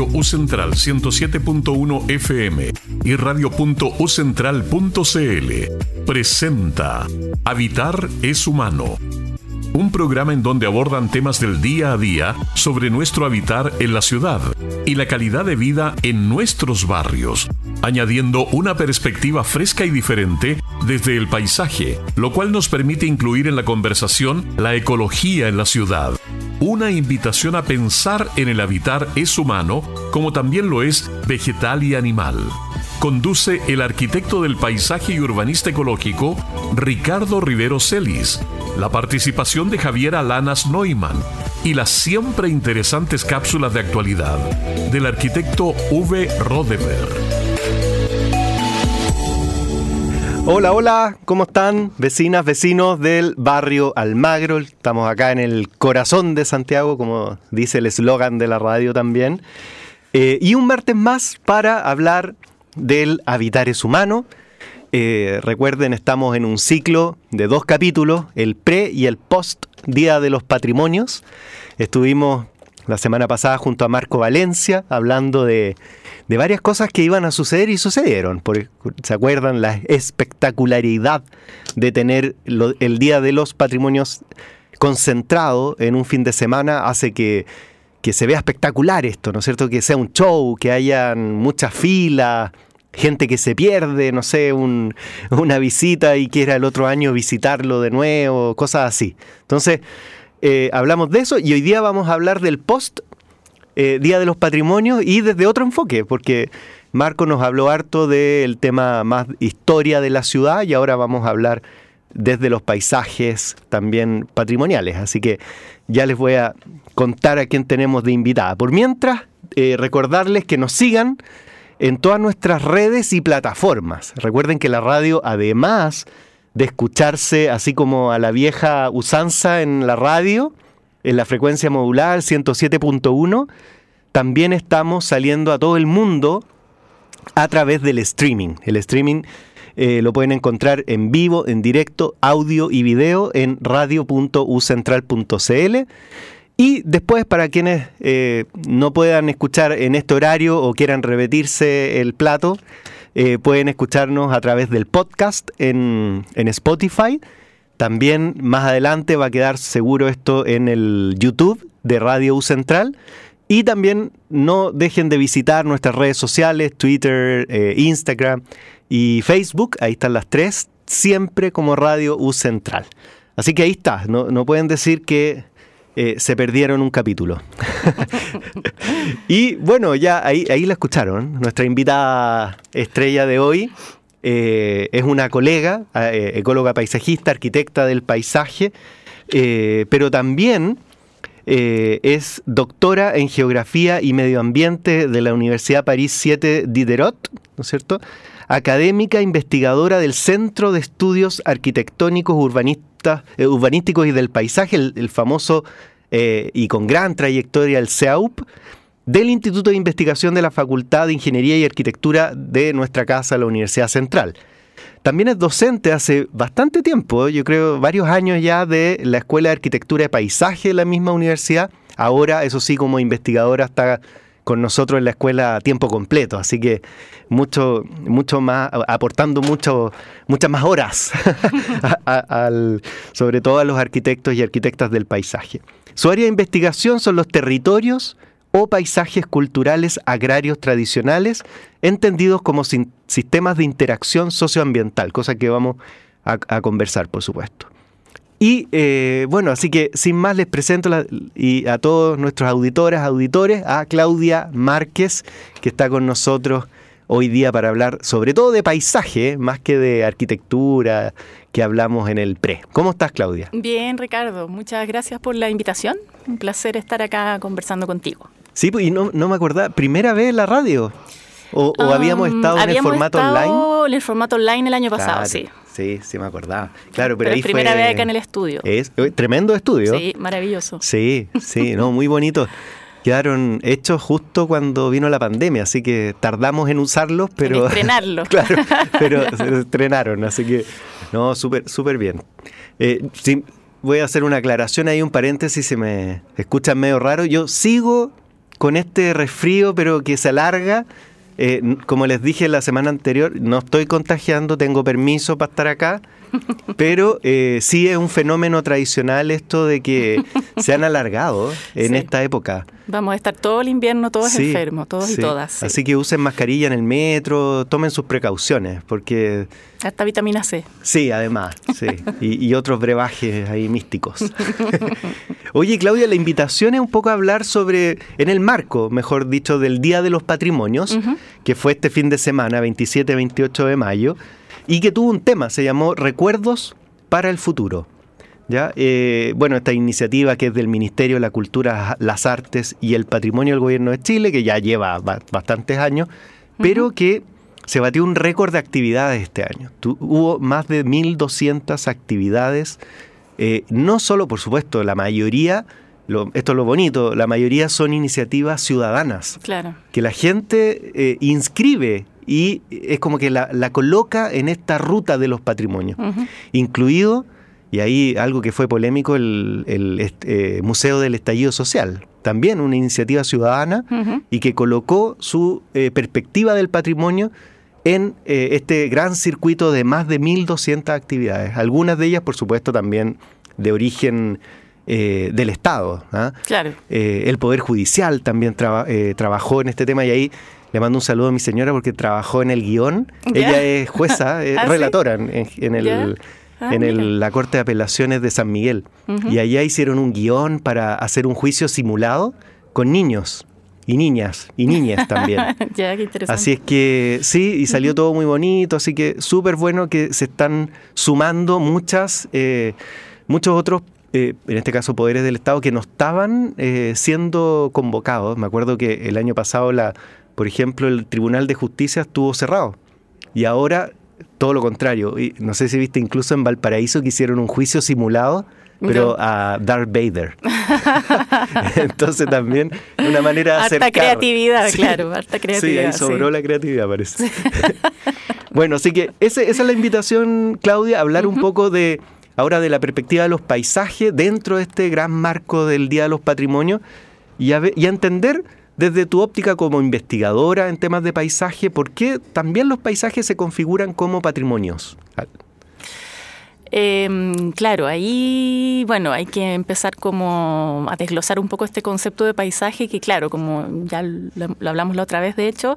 Radio U Central 107.1 FM y radio.ucentral.cl presenta Habitar es humano. Un programa en donde abordan temas del día a día sobre nuestro habitar en la ciudad y la calidad de vida en nuestros barrios, añadiendo una perspectiva fresca y diferente desde el paisaje, lo cual nos permite incluir en la conversación la ecología en la ciudad una invitación a pensar en el habitar es humano como también lo es vegetal y animal. Conduce el arquitecto del paisaje y urbanista ecológico Ricardo Rivero Celis, la participación de Javier Alanas Neumann y las siempre interesantes cápsulas de actualidad del arquitecto V. Rodeber. Hola, hola, ¿cómo están? Vecinas, vecinos del barrio Almagro. Estamos acá en el corazón de Santiago, como dice el eslogan de la radio también. Eh, y un martes más para hablar del habitar es humano. Eh, recuerden, estamos en un ciclo de dos capítulos, el pre y el post Día de los Patrimonios. Estuvimos la semana pasada junto a Marco Valencia hablando de de varias cosas que iban a suceder y sucedieron. ¿Se acuerdan? La espectacularidad de tener el Día de los Patrimonios concentrado en un fin de semana hace que, se vea espectacular esto, ¿no es cierto? Que sea un show, que hayan muchas filas, gente que se pierde, no sé, una visita y quiera el otro año visitarlo de nuevo, cosas así. Entonces, eh, hablamos de eso y hoy día vamos a hablar del post eh, Día de los Patrimonios y desde otro enfoque, porque Marco nos habló harto del tema más historia de la ciudad y ahora vamos a hablar desde los paisajes también patrimoniales. Así que ya les voy a contar a quién tenemos de invitada. Por mientras, eh, recordarles que nos sigan en todas nuestras redes y plataformas. Recuerden que la radio, además de escucharse así como a la vieja usanza en la radio, en la frecuencia modular 107.1, también estamos saliendo a todo el mundo a través del streaming. El streaming eh, lo pueden encontrar en vivo, en directo, audio y video en radio.ucentral.cl. Y después, para quienes eh, no puedan escuchar en este horario o quieran repetirse el plato, eh, pueden escucharnos a través del podcast en, en Spotify también más adelante va a quedar seguro esto en el YouTube de Radio U Central. Y también no dejen de visitar nuestras redes sociales, Twitter, eh, Instagram y Facebook. Ahí están las tres, siempre como Radio U Central. Así que ahí está, no, pueden decir que eh, se perdieron un capítulo. y bueno, ya ahí, ahí la escucharon, nuestra invitada estrella de hoy eh, es una colega, eh, ecóloga paisajista, arquitecta del paisaje, eh, pero también es doctora en Geografía y Medio Ambiente de la Universidad París 7 Diderot, ¿no es cierto? Académica investigadora del Centro de Estudios Arquitectónicos Urbanísticos y del Paisaje, el famoso y con gran trayectoria el CEAUP, del Instituto de Investigación de la Facultad de Ingeniería y Arquitectura de nuestra casa, la Universidad Central. También es docente hace bastante tiempo, yo creo varios años ya, de la Escuela de Arquitectura de Paisaje de la misma universidad. Ahora, eso sí, como investigadora está con nosotros en la escuela a tiempo completo, así que mucho, mucho más, aportando muchas más horas, sobre todo a los arquitectos y arquitectas del paisaje. Su área de investigación son los territorios, o paisajes culturales agrarios tradicionales, entendidos como sistemas de interacción socioambiental, cosa que vamos a, conversar, por supuesto. Y eh, bueno, así que sin más les presento y a todos nuestros auditores, auditores, a Claudia Márquez, que está con nosotros hoy día para hablar sobre todo de paisaje, más que de arquitectura que hablamos en el pre. ¿Cómo estás, Claudia? Bien, Ricardo. Muchas gracias por la invitación. Un placer estar acá conversando contigo. Sí, pues, y no, me acordaba, ¿primera vez en la radio? ¿O, habíamos estado en el formato online? en el formato online el año pasado, sí. Sí, sí me acordaba. Claro, pero, ahí primera vez acá en el estudio. Es tremendo estudio. Sí, maravilloso. Sí, sí, no, muy bonito. Quedaron hechos justo cuando vino la pandemia, así que tardamos en usarlos, pero... En estrenarlos. claro, pero se estrenaron, así que, no, súper súper bien. Eh, voy a hacer una aclaración ahí, un paréntesis, si me escuchan medio raro. Yo sigo con este resfrío, pero que se alarga. Eh, como les dije la semana anterior, no estoy contagiando, tengo permiso para estar acá, pero eh, sí es un fenómeno tradicional esto de que se han alargado en Sí. esta época. Vamos a estar todo el invierno todos Sí, enfermos, todos sí. y todas. sí. Así que usen mascarilla en el metro, tomen sus precauciones, porque Hasta vitamina C. sí, además, sí, y, y otros brebajes ahí místicos. Oye, Claudia, la invitación es un poco a hablar sobre, en el marco, mejor dicho, del Día de los Patrimonios, que fue este fin de semana, 27-28 de mayo, y que tuvo un tema, se llamó Recuerdos para el Futuro. ¿Ya? Eh, bueno, esta iniciativa que es del Ministerio de la Cultura, las Artes y el Patrimonio del Gobierno de Chile, que ya lleva ba- bastantes años, pero que se batió un récord de actividades este año. Tu- hubo más de 1.200 actividades, eh, no solo, por supuesto, la mayoría, lo- esto es lo bonito, la mayoría son iniciativas ciudadanas. Claro. que la gente eh, inscribe y es como que la, la coloca en esta ruta de los patrimonios, incluido, y ahí algo que fue polémico, el, eh, Museo del Estallido Social, también una iniciativa ciudadana y que colocó su eh, perspectiva del patrimonio en eh, este gran circuito de más de 1.200 actividades, algunas de ellas, por supuesto, también de origen eh, del Estado. ¿ah? Claro. Eh, el Poder Judicial también traba- eh, trabajó en este tema y ahí le mando un saludo a mi señora porque trabajó en el guion. Ella es jueza, ¿Ah, relatora en, en- en el, Ya. Ah, en el- mira. la Corte de Apelaciones de San Miguel. Y allá hicieron un guion para hacer un juicio simulado con niños y niñas y niñas también. ya, qué interesante. Así es que sí, y salió todo muy bonito, así que súper bueno que se están sumando muchas, eh, muchos otros, eh, en este caso poderes del Estado, que no estaban eh, siendo convocados. Me acuerdo que el año pasado, la, por ejemplo, el Tribunal de Justicia estuvo cerrado y ahora todo lo contrario. Y no sé si viste incluso en Valparaíso que hicieron un juicio simulado. Pero a Darth Vader. Entonces también una manera de Harta acercar. creatividad, Sí. claro, harta Sí, creatividad. ahí sobró sí. la creatividad, parece. bueno, así que ese- esa es la invitación, Claudia, hablar un poco de ahora de la perspectiva de los paisajes dentro de este gran marco del Día de los Patrimonios y a, entender desde tu óptica como investigadora en temas de paisaje, por qué también los paisajes se configuran como patrimonios. Eh, claro, ahí, bueno, hay que empezar como a desglosar un poco este concepto de paisaje que, claro, como ya lo, lo hablamos la otra vez, de hecho,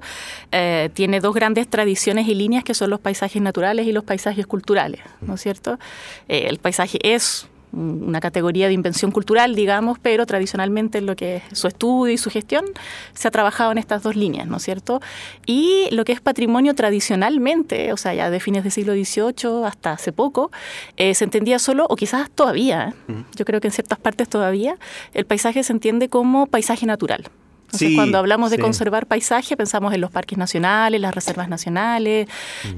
eh, tiene dos grandes tradiciones y líneas que son los paisajes naturales y los paisajes culturales, ¿no es cierto? Eh, el paisaje es una categoría de invención cultural, digamos, pero tradicionalmente en lo que es su estudio y su gestión se ha trabajado en estas dos líneas, ¿no es cierto? Y lo que es patrimonio tradicionalmente, o sea, ya de fines del siglo XVIII hasta hace poco, eh, se entendía solo, o quizás todavía, ¿eh? yo creo que en ciertas partes todavía, el paisaje se entiende como paisaje natural. Entonces, Sí, cuando hablamos de sí. conservar paisaje, pensamos en los parques nacionales, las reservas nacionales.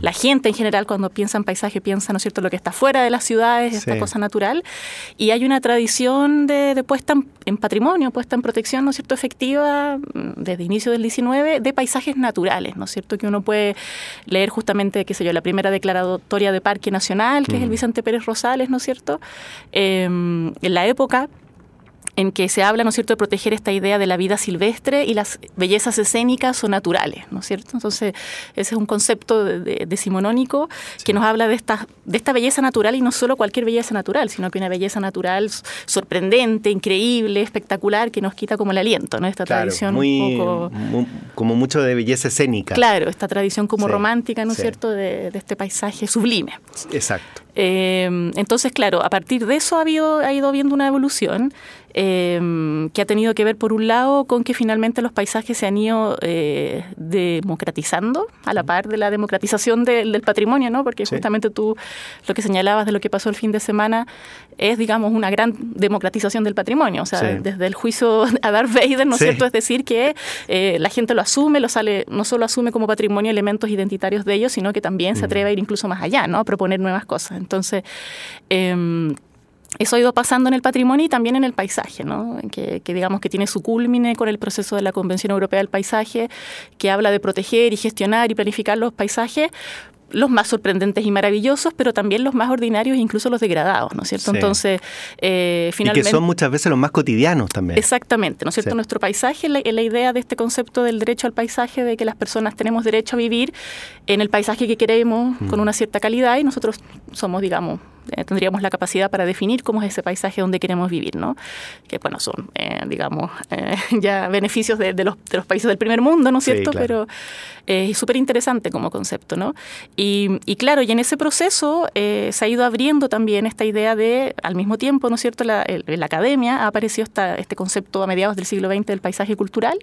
La gente en general, cuando piensa en paisaje, piensa, ¿no es cierto?, lo que está fuera de las ciudades, esta Sí. cosa natural. Y hay una tradición de, de puesta en, patrimonio, puesta en protección, ¿no es cierto?, efectiva mm, desde inicio del 19 de paisajes naturales, ¿no es cierto?, que uno puede leer justamente, qué sé yo, la primera declaratoria de Parque Nacional, que es el Vicente Pérez Rosales, ¿no es cierto?, Eh, en la época en que se habla, ¿no es cierto?, de proteger esta idea de la vida silvestre y las bellezas escénicas o naturales, ¿no es cierto? Entonces, ese es un concepto de- de- decimonónico que nos habla de esta, de esta belleza natural y no solo cualquier belleza natural, sino que una belleza natural sorprendente, increíble, espectacular, que nos quita como el aliento, ¿no? Esta tradición muy, un poco... como mucho de belleza escénica. Claro, esta tradición como Sí, romántica, ¿no es sí. cierto?, de, de este paisaje sublime. Exacto. Eh, entonces, claro, a partir de eso ha, habido, ha ido habiendo una evolución eh, que ha tenido que ver, por un lado, con que finalmente los paisajes se han ido eh, democratizando a la par de la democratización del- del patrimonio, ¿no? Porque Sí. justamente tú lo que señalabas de lo que pasó el fin de semana es, digamos, una gran democratización del patrimonio. O sea, Sí. desde el juicio a Darth Vader, ¿no es Sí. cierto? Es decir, que eh, la gente lo asume, lo sale, no solo asume como patrimonio elementos identitarios de ellos, sino que también se atreve a ir incluso más allá, ¿no? A proponer nuevas cosas. Entonces, em, eso ha ido pasando en el patrimonio y también en el paisaje, ¿no? que, que digamos que tiene su culmine con el proceso de la Convención Europea del Paisaje, que habla de proteger y gestionar y planificar los paisajes los más sorprendentes y maravillosos, pero también los más ordinarios, incluso los degradados, ¿no es cierto? Entonces, eh, finalmente... Y que son muchas veces los más cotidianos también. Exactamente, ¿no es cierto? Nuestro paisaje, la, la, idea de este concepto del derecho al paisaje, de que las personas tenemos derecho a vivir en el paisaje que queremos, con mm. una cierta calidad, y nosotros somos, digamos, eh, tendríamos la capacidad para definir cómo es ese paisaje donde queremos vivir, ¿no? Que, bueno, son, eh, digamos, eh, ya beneficios de, los, de, los, países del primer mundo, ¿no es cierto? Pero es súper interesante como concepto, ¿no? Y, y, claro, y en ese proceso se ha ido abriendo también esta idea de, al mismo tiempo, ¿no es cierto? La, en la academia ha aparecido esta, este concepto a mediados del siglo XX del paisaje cultural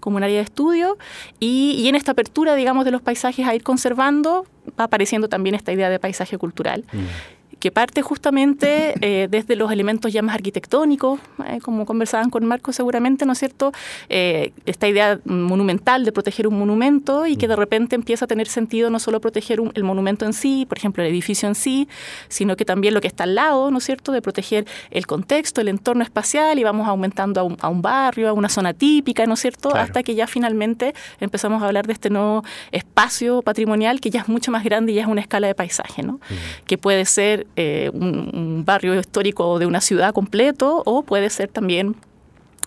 como un área de estudio y, y en esta apertura, digamos, de los paisajes a ir conservando va apareciendo también esta idea de paisaje cultural. Mm que parte justamente eh, desde los elementos ya más arquitectónicos, eh, como conversaban con Marco seguramente, ¿no es cierto? Eh, esta idea monumental de proteger un monumento y que de repente empieza a tener sentido no solo proteger el monumento en sí, por ejemplo, el edificio en sí, sino que también lo que está al lado, ¿no es cierto?, de proteger el contexto, el entorno espacial y vamos aumentando a un, barrio, a una zona típica, ¿no es cierto?, hasta que ya finalmente empezamos a hablar de este nuevo espacio patrimonial que ya es mucho más grande y ya es una escala de paisaje, ¿no? Que puede ser eh, un, barrio histórico de una ciudad completo o puede ser también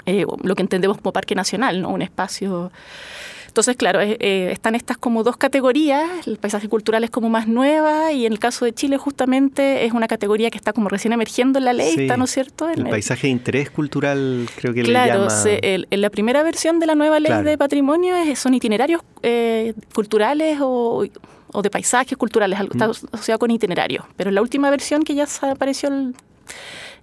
eh, lo que entendemos como parque nacional, ¿no? un espacio... Entonces, claro, eh, están estas como dos categorías, el paisaje cultural es como más nueva y en el caso de Chile justamente es una categoría que está como recién emergiendo en la ley, ¿no es cierto? el, paisaje de interés cultural creo que le llama... Claro, en la primera versión de la nueva ley de patrimonio son itinerarios culturales o o de paisajes culturales, algo está mm. asociado con itinerarios. Pero en la última versión que ya apareció,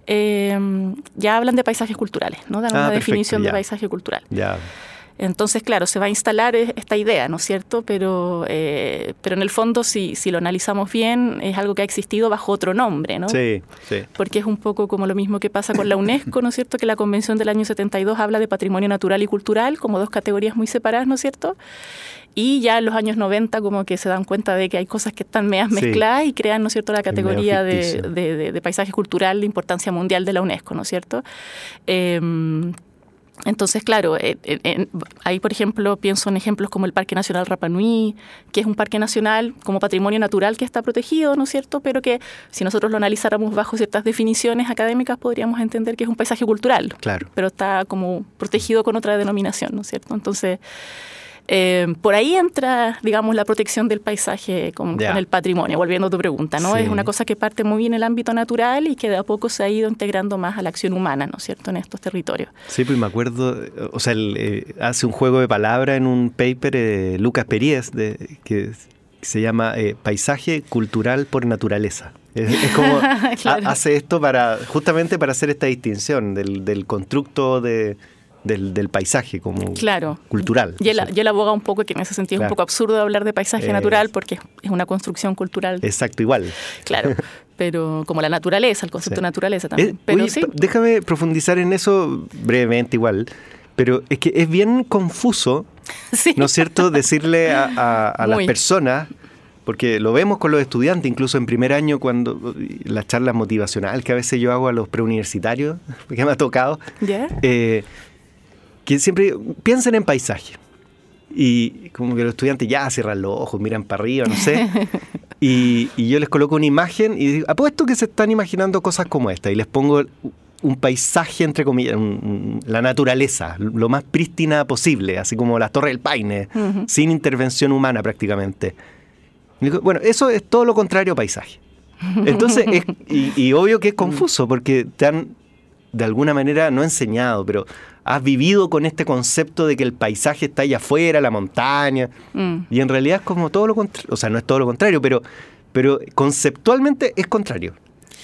em, ya hablan de paisajes culturales, ¿no? Dan una ah, definición de paisaje cultural. Ya. Entonces, claro, se va a instalar esta idea, ¿no es cierto? Pero, eh, pero en el fondo, si, si lo analizamos bien, es algo que ha existido bajo otro nombre, ¿no? Sí, sí. Porque es un poco como lo mismo que pasa con la UNESCO, ¿no es cierto? Que la Convención del año 72 habla de patrimonio natural y cultural como dos categorías muy separadas, ¿no es cierto? Y ya en los años 90 como que se dan cuenta de que hay cosas que están medias mezcladas y crean, ¿no es cierto?, la categoría de, paisaje cultural de importancia mundial de la UNESCO, ¿no es cierto? Em, entonces, claro, eh, ahí, por ejemplo, pienso en ejemplos como el Parque Nacional Rapa Nui, que es un parque nacional como patrimonio natural que está protegido, ¿no es cierto? Pero que si nosotros lo analizáramos bajo ciertas definiciones académicas, podríamos entender que es un paisaje cultural. Claro. Pero está como protegido con otra denominación, ¿no es cierto? Entonces, eh, por ahí entra, digamos, la protección del paisaje con, el patrimonio, volviendo a tu pregunta, ¿no? Es una cosa que parte muy bien en el ámbito natural y que de a poco se ha ido integrando más a la acción humana, ¿no es cierto?, en estos territorios. Sí, pues me acuerdo, o sea, eh, hace un juego de palabras en un paper eh, Lucas Períez, de, que se llama Paisaje Cultural por Naturaleza. Es, como hace esto para justamente para hacer esta distinción del, del constructo de del, paisaje como cultural. Y él, aboga un poco que en ese sentido es un poco absurdo hablar de paisaje natural porque es una construcción cultural. Exacto, igual. Claro, pero como la naturaleza, el concepto de naturaleza también. Eh, pero sí. Déjame profundizar en eso brevemente igual, pero es que es bien confuso, ¿no es cierto?, decirle a, a, las personas porque lo vemos con los estudiantes, incluso en primer año, cuando la charla motivacional que a veces yo hago a los preuniversitarios, que me ha tocado, eh, que siempre piensen en paisaje. Y como que los estudiantes ya cierran los ojos, miran para arriba, no sé. y, yo les coloco una imagen y digo, apuesto que se están imaginando cosas como esta. Y les pongo un paisaje, entre comillas, la naturaleza, lo más prístina posible, así como las Torres del Paine, sin intervención humana prácticamente. bueno, eso es todo lo contrario a paisaje. Entonces, y, y, obvio que es confuso, porque te han de alguna manera no enseñado, pero has vivido con este concepto de que el paisaje está allá afuera, la montaña, mm. y en realidad es como todo lo contrario, o sea, no es todo lo contrario, pero, pero conceptualmente es contrario.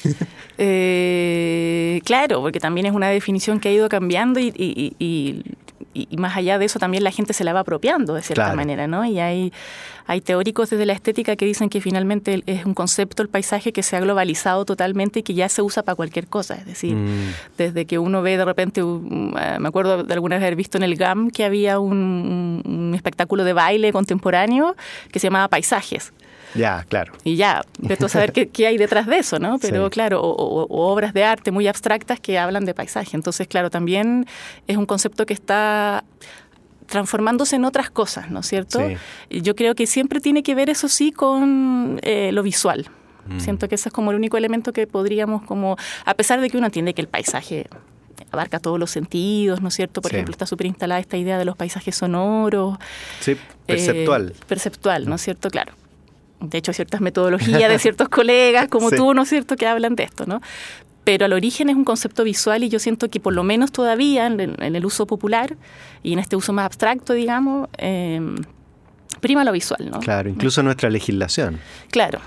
Eh, claro, porque también es una definición que ha ido cambiando y, y, más allá de eso también la gente se la va apropiando de cierta manera, ¿no? Y hay, hay teóricos desde la estética que dicen que finalmente es un concepto, el paisaje, que se ha globalizado totalmente y que ya se usa para cualquier cosa. Es decir, mm. desde que uno ve de repente, eh, me acuerdo de alguna vez haber visto en el GAM que había un, un espectáculo de baile contemporáneo que se llamaba Paisajes. Ya, claro. Y ya, de todo saber qué, hay detrás de eso, ¿no? Pero claro, o, obras de arte muy abstractas que hablan de paisaje. Entonces, claro, también es un concepto que está transformándose en otras cosas, ¿no es cierto? Yo creo que siempre tiene que ver, eso sí, con eh, lo visual. Mm. Siento que ese es como el único elemento que podríamos como, a pesar de que uno entiende que el paisaje abarca todos los sentidos, ¿no es cierto? Por ejemplo, está súper instalada esta idea de los paisajes sonoros. Sí, perceptual. Eh, perceptual, ¿no es cierto? Claro. De hecho, hay ciertas metodologías de ciertos colegas como tú, ¿no es cierto?, que hablan de esto, ¿no? Pero al origen es un concepto visual y yo siento que por lo menos todavía en, el uso popular y en este uso más abstracto, digamos, eh, prima lo visual, ¿no? Claro, incluso nuestra legislación. Claro,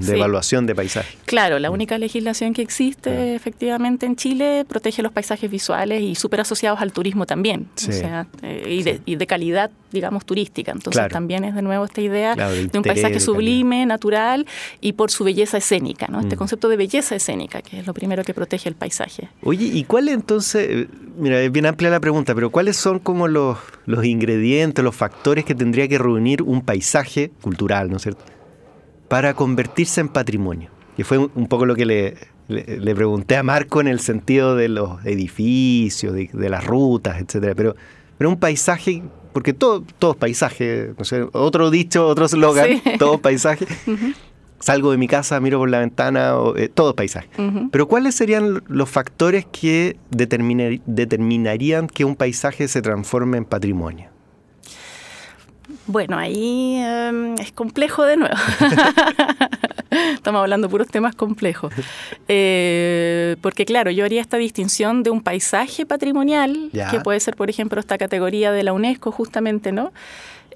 De evaluación de paisaje. Claro, la mm. única legislación que existe efectivamente en Chile protege los paisajes visuales y súper asociados al turismo también, o sea, eh, y, de, calidad, digamos, turística. Entonces también es de nuevo esta idea de un paisaje sublime, natural y por su belleza escénica, ¿no? Este mm. concepto de belleza escénica, que es lo primero que protege el paisaje. Oye, ¿y cuál entonces, mira, es bien amplia la pregunta, pero cuáles son como los, los ingredientes, los factores que tendría que reunir un paisaje cultural, ¿no es cierto? Para convertirse en patrimonio. Y fue un poco lo que le, le, pregunté a Marco en el sentido de los edificios, de, las rutas, etcétera. Pero, pero un paisaje, porque todo, todo es paisaje, no sé, otro dicho, otro slogan, todo paisaje. Salgo de mi casa, miro por la ventana, eh, todo es paisaje. Pero ¿cuáles serían los factores que determinarían que un paisaje se transforme en patrimonio? Bueno, ahí em, es complejo de nuevo. Estamos hablando de puros temas complejos. Eh, porque claro, yo haría esta distinción de un paisaje patrimonial, que puede ser, por ejemplo, esta categoría de la UNESCO justamente, ¿no?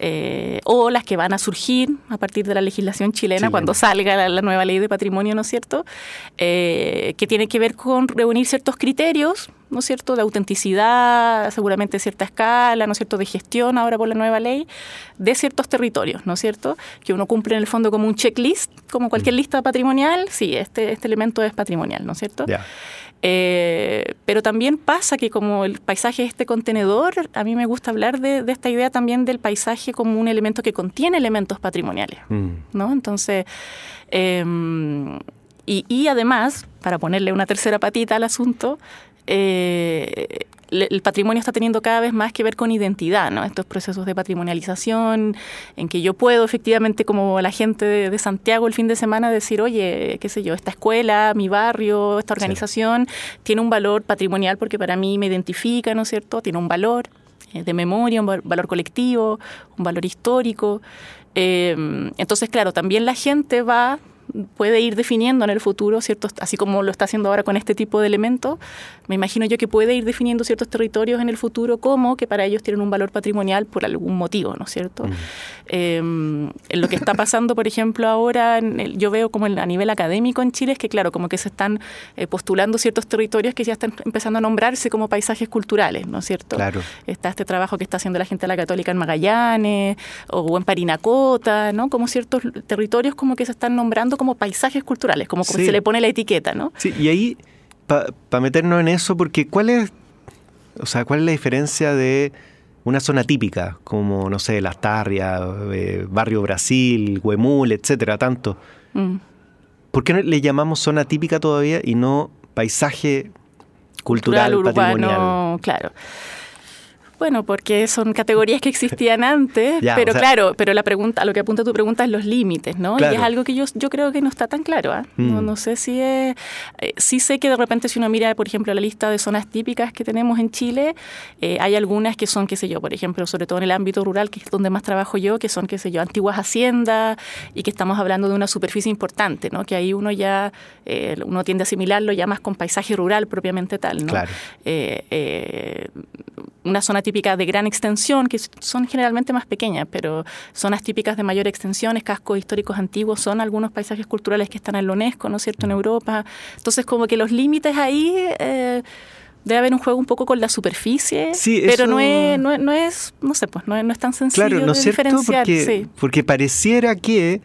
Eh, o las que van a surgir a partir de la legislación chilena cuando salga la, nueva ley de patrimonio, ¿no es cierto? Eh, que tiene que ver con reunir ciertos criterios, ¿no es cierto?, de autenticidad, seguramente cierta escala, ¿no es cierto?, de gestión ahora por la nueva ley, de ciertos territorios, ¿no es cierto?, que uno cumple en el fondo como un checklist, como cualquier mm. lista patrimonial, sí, este, este elemento es patrimonial, ¿no es cierto? Eh, pero también pasa que como el paisaje es este contenedor, a mí me gusta hablar de, esta idea también del paisaje como un elemento que contiene elementos patrimoniales, mm. ¿no? Entonces, em, y, y, además, para ponerle una tercera patita al asunto, eh, el patrimonio está teniendo cada vez más que ver con identidad, ¿no? Estos procesos de patrimonialización, en que yo puedo efectivamente, como la gente de, Santiago el fin de semana, decir, oye, qué sé yo, esta escuela, mi barrio, esta organización, tiene un valor patrimonial porque para mí me identifica, ¿no es cierto? Tiene un valor eh, de memoria, un valor colectivo, un valor histórico. Eh, entonces, claro, también la gente va puede ir definiendo en el futuro ciertos, así como lo está haciendo ahora con este tipo de elementos, me imagino yo que puede ir definiendo ciertos territorios en el futuro como que para ellos tienen un valor patrimonial por algún motivo, ¿no es cierto? Em, en lo que está pasando, por ejemplo, ahora, yo veo como a nivel académico en Chile, es que claro, como que se están eh, postulando ciertos territorios que ya están empezando a nombrarse como paisajes culturales, ¿no es cierto? Claro. Está este trabajo que está haciendo la gente de la Católica en Magallanes o en Parinacota, ¿no? Como ciertos territorios como que se están nombrando como paisajes culturales, como, se le pone la etiqueta, ¿no? Sí, y ahí, para meternos en eso, porque ¿cuál es, o sea, cuál es la diferencia de una zona típica, como, no sé, Las Tarrias, eh, Barrio Brasil, Huemul, etcétera, tanto? Mm. ¿Por qué le llamamos zona típica todavía y no paisaje cultural, cultural patrimonial? claro. Bueno, porque son categorías que existían antes, pero claro, pero la pregunta, a lo que apunta tu pregunta es los límites, ¿no? Y es algo que yo, yo creo que no está tan claro. ¿ah? No, mm. no, sé si es. Eh, sí sé que de repente, si uno mira, por ejemplo, la lista de zonas típicas que tenemos en Chile, eh, hay algunas que son, qué sé yo, por ejemplo, sobre todo en el ámbito rural, que es donde más trabajo yo, que son, qué sé yo, antiguas haciendas y que estamos hablando de una superficie importante, ¿no? Que ahí uno ya, eh, uno tiende a asimilarlo ya más con paisaje rural propiamente tal, ¿no? Claro. una zona típica típicas de gran extensión, que son generalmente más pequeñas, pero zonas típicas de mayor extensión, cascos históricos antiguos, son algunos paisajes culturales que están en la UNESCO, ¿no es cierto?, en Europa. Entonces, como que los límites ahí... Eh, debe haber un juego un poco con la superficie, pero no, es, no, es, no, sé, pues no es, tan sencillo claro, ¿no es cierto? Porque, porque pareciera que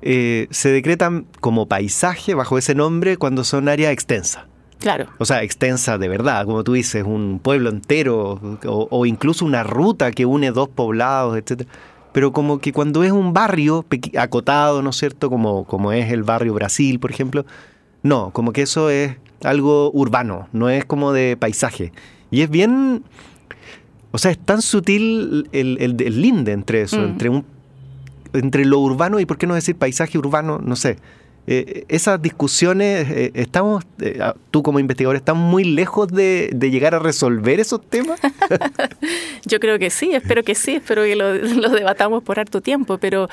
eh, se decretan como paisaje bajo ese nombre cuando son áreas extensas. Claro. O sea, extensa de verdad, como tú dices, un pueblo entero o, incluso una ruta que une dos poblados, etc. Pero como que cuando es un barrio acotado, ¿no es cierto? Como, como es el barrio Brasil, por ejemplo, no, como que eso es algo urbano, no es como de paisaje. Y es bien... O sea, es tan sutil el, el, linde entre eso, mm. entre, un, entre lo urbano y, ¿por qué no decir paisaje urbano? No sé. Eh, esas discusiones, eh, estamos, eh, ah, tú como investigador, ¿estamos muy lejos de, llegar a resolver esos temas? yo creo que sí, espero que sí, espero que lo, debatamos por harto tiempo, pero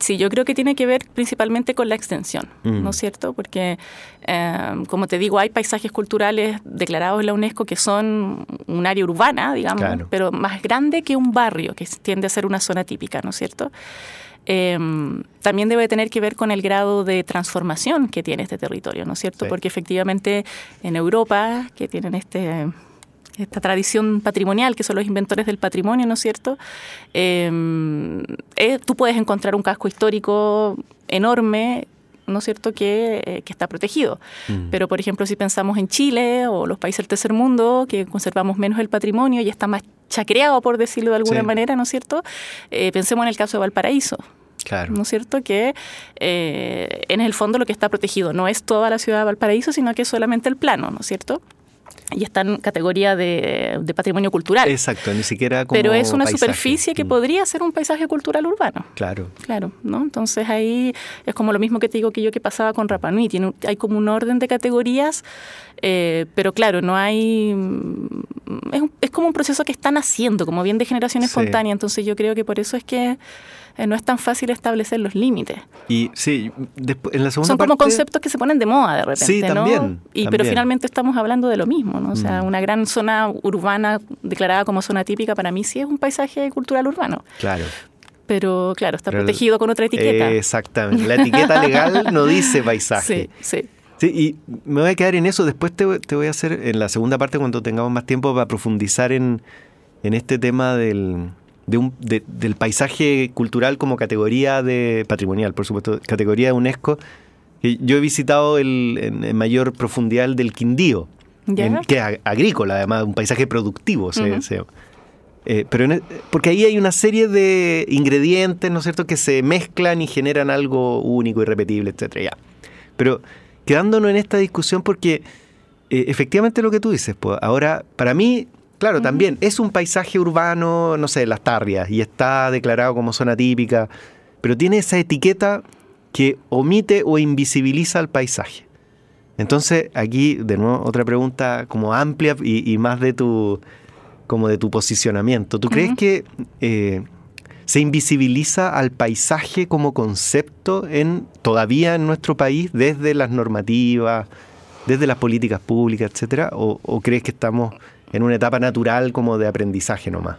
sí, yo creo que tiene que ver principalmente con la extensión, ¿no es mm. cierto? Porque, como te digo, hay paisajes culturales declarados en la UNESCO que son un área urbana, digamos, pero más grande que un barrio, que tiende a ser una zona típica, ¿no es cierto? Em, también debe tener que ver con el grado de transformación que tiene este territorio, ¿no es cierto? Porque efectivamente en Europa, que tienen este esta tradición patrimonial, que son los inventores del patrimonio, ¿no es cierto? Em, eh, tú puedes encontrar un casco histórico enorme ¿no es cierto?, que, eh, está protegido. Mm. Pero, por ejemplo, si pensamos en Chile o los países del tercer mundo, que conservamos menos el patrimonio y está más chacreado, por decirlo de alguna manera, ¿no es cierto?, eh, pensemos en el caso de Valparaíso. Claro. ¿No es cierto? Que eh, en el fondo lo que está protegido no es toda la ciudad de Valparaíso, sino que es solamente el plano, ¿no es cierto? Y está en categoría de, patrimonio cultural. Exacto, ni siquiera como Pero es una superficie que mm. podría ser un paisaje cultural urbano. Claro. Claro, ¿no? Entonces ahí es como lo mismo que te digo que yo que pasaba con Rapa Nui. Tiene, hay como un orden de categorías, eh, pero claro, no hay... Es, es, como un proceso que están haciendo, como bien de generación espontánea. Entonces yo creo que por eso es que eh, no es tan fácil establecer los límites. Y sí, en la segunda Son como conceptos que se ponen de moda de repente, sí, también, Y, Pero finalmente estamos hablando de lo mismo, ¿no? O sea, mm. una gran zona urbana declarada como zona típica para mí sí es un paisaje cultural urbano. Claro pero claro, está protegido con otra etiqueta. exactamente. La etiqueta legal no dice paisaje. Sí, sí. Sí, y me voy a quedar en eso. Después te, voy a hacer, en la segunda parte, cuando tengamos más tiempo, para profundizar en, en este tema del, de un, del paisaje cultural como categoría de patrimonial, por supuesto, categoría de UNESCO. Yo he visitado el, en, mayor profundidad el del Quindío, que es agrícola, además, un paisaje productivo. Eh, pero e, porque ahí hay una serie de ingredientes, ¿no es cierto?, que se mezclan y generan algo único, irrepetible, etcétera. Ya. Pero quedándonos en esta discusión, porque eh, efectivamente lo que tú dices, pues ahora, para mí, Claro, también es un paisaje urbano, no sé, Las Tarrias, y está declarado como zona típica, pero tiene esa etiqueta que omite o invisibiliza el paisaje. Entonces, aquí, de nuevo, otra pregunta como amplia y, más de tu, como de tu posicionamiento. ¿Tú crees que eh, se invisibiliza al paisaje como concepto en, todavía en nuestro país desde las normativas, desde las políticas públicas, etcétera? o crees que estamos en una etapa natural como de aprendizaje nomás.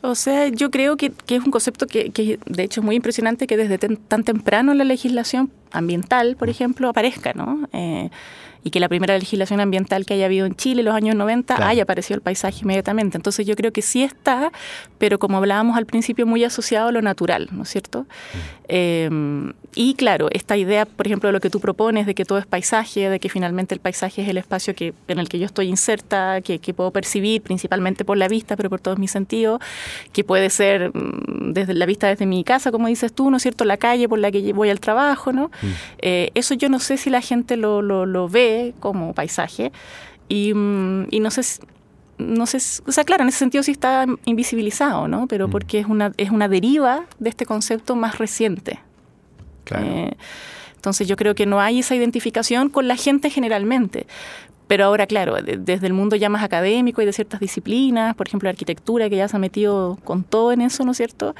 O sea, yo creo que, es un concepto que, que, de hecho es muy impresionante que desde tan temprano en la legislación ambiental, por ejemplo, aparezca, ¿no? Eh, y que la primera legislación ambiental que haya habido en Chile en los años 90 haya aparecido el paisaje inmediatamente. Entonces yo creo que sí está, pero como hablábamos al principio, muy asociado a lo natural, ¿no es cierto? Em, y claro, esta idea, por ejemplo, de lo que tú propones, de que todo es paisaje, de que finalmente el paisaje es el espacio que, en el que yo estoy inserta, que, puedo percibir principalmente por la vista, pero por todos mis sentidos, que puede ser mm, desde la vista desde mi casa, como dices tú, ¿no es cierto? La calle por la que voy al trabajo, ¿no? Mm. Eh, eso yo no sé si la gente lo, lo, ve como paisaje y, mm, y no sé no sé, o sea, claro, en ese sentido sí está invisibilizado, ¿no? Pero porque es una, es una deriva de este concepto más reciente. Eh, entonces yo creo que no hay esa identificación con la gente generalmente. Pero ahora, claro, desde el mundo ya más académico y de ciertas disciplinas, por ejemplo, la arquitectura, que ya se ha metido con todo en eso, ¿no es cierto?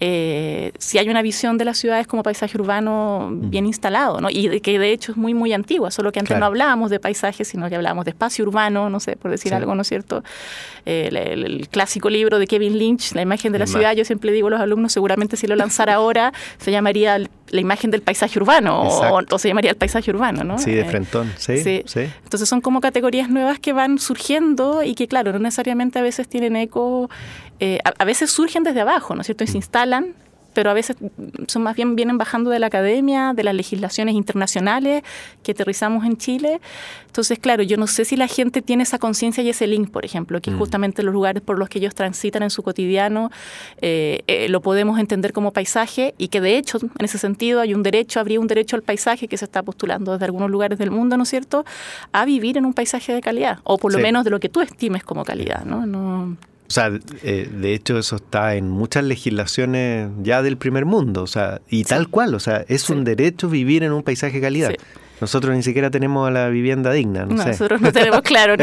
Eh, si hay una visión de las ciudades como paisaje urbano bien instalado, ¿no? Y que de hecho es muy, muy antigua, solo que antes no hablábamos de paisaje, sino que hablábamos de espacio urbano, no sé, por decir algo, ¿no es cierto? Eh, el, clásico libro de Kevin Lynch, La imagen de la ciudad, yo siempre digo a los alumnos, seguramente si lo lanzara ahora, se llamaría la imagen del paisaje urbano, o, se llamaría el paisaje urbano, ¿no? Sí, de eh, frentón, sí, sí. Entonces son como categorías nuevas que van surgiendo y que, claro, no necesariamente a veces tienen eco, eh, a, veces surgen desde abajo, ¿no es cierto? Y se instalan pero a veces son más bien vienen bajando de la academia, de las legislaciones internacionales que aterrizamos en Chile. Entonces, claro, yo no sé si la gente tiene esa conciencia y ese link, por ejemplo, que mm. justamente los lugares por los que ellos transitan en su cotidiano eh, eh, lo podemos entender como paisaje y que de hecho, en ese sentido, hay un derecho, habría un derecho al paisaje que se está postulando desde algunos lugares del mundo, ¿no es cierto?, a vivir en un paisaje de calidad, o por lo menos de lo que tú estimes como calidad, ¿no? no O sea, eh, de hecho eso está en muchas legislaciones ya del primer mundo, o sea, y tal cual, o sea, es un derecho vivir en un paisaje de calidad. Nosotros ni siquiera tenemos la vivienda digna. No Nosotros no tenemos, claro,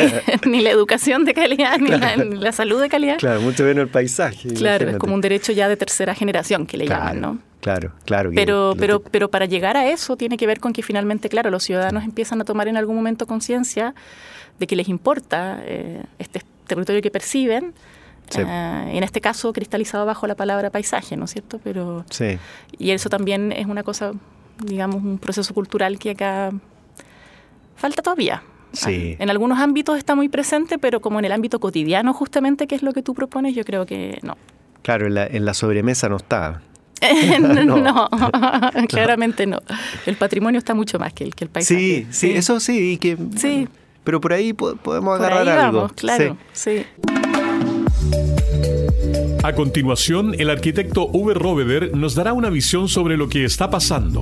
ni, la educación de calidad, ni, la, salud de calidad. Claro, mucho menos el paisaje. Claro, es como un derecho ya de tercera generación que le llaman, ¿no? Claro, claro. Pero, pero, pero para llegar a eso tiene que ver con que finalmente, claro, los ciudadanos empiezan a tomar en algún momento conciencia de que les importa eh, este territorio que perciben. Eh, en este caso cristalizado bajo la palabra paisaje, ¿no es cierto? Pero sí. y eso también es una cosa digamos, un proceso cultural que acá falta todavía. Sí. En algunos ámbitos está muy presente, pero como en el ámbito cotidiano justamente, que es lo que tú propones, yo creo que no. Claro, en la, sobremesa no está. no, claramente no. El patrimonio está mucho más que el, que el paisaje. Sí, sí, eso sí, y que, sí. Pero por ahí podemos agarrar algo. claro, sí. A continuación, el arquitecto Uwe Robeder nos dará una visión sobre lo que está pasando.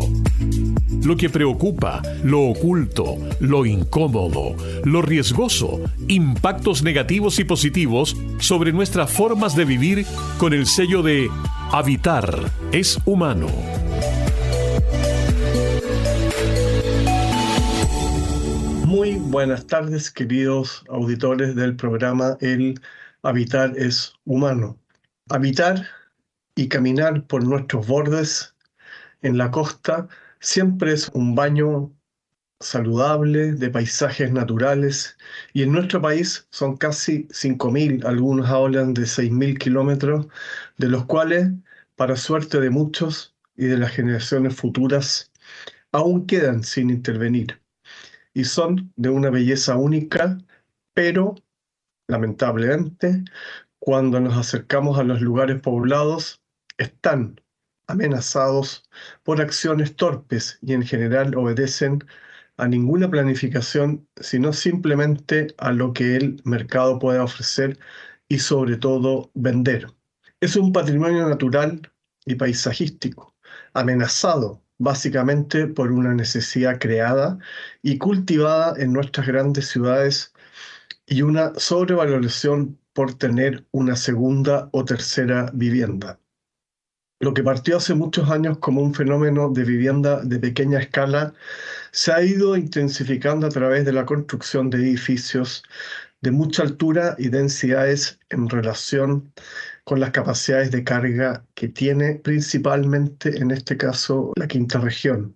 Lo que preocupa, lo oculto, lo incómodo, lo riesgoso, impactos negativos y positivos sobre nuestras formas de vivir con el sello de Habitar es humano. Muy buenas tardes, queridos auditores del programa El Habitar es humano. Habitar y caminar por nuestros bordes en la costa siempre es un baño saludable de paisajes naturales y en nuestro país son casi 5.000, algunos hablan de 6.000 kilómetros, de los cuales, para suerte de muchos y de las generaciones futuras, aún quedan sin intervenir y son de una belleza única, pero lamentablemente cuando nos acercamos a los lugares poblados, están amenazados por acciones torpes y en general obedecen a ninguna planificación, sino simplemente a lo que el mercado puede ofrecer y sobre todo vender. Es un patrimonio natural y paisajístico, amenazado básicamente por una necesidad creada y cultivada en nuestras grandes ciudades y una sobrevaloración por tener una segunda o tercera vivienda. Lo que partió hace muchos años como un fenómeno de vivienda de pequeña escala se ha ido intensificando a través de la construcción de edificios de mucha altura y densidades en relación con las capacidades de carga que tiene principalmente en este caso la quinta región.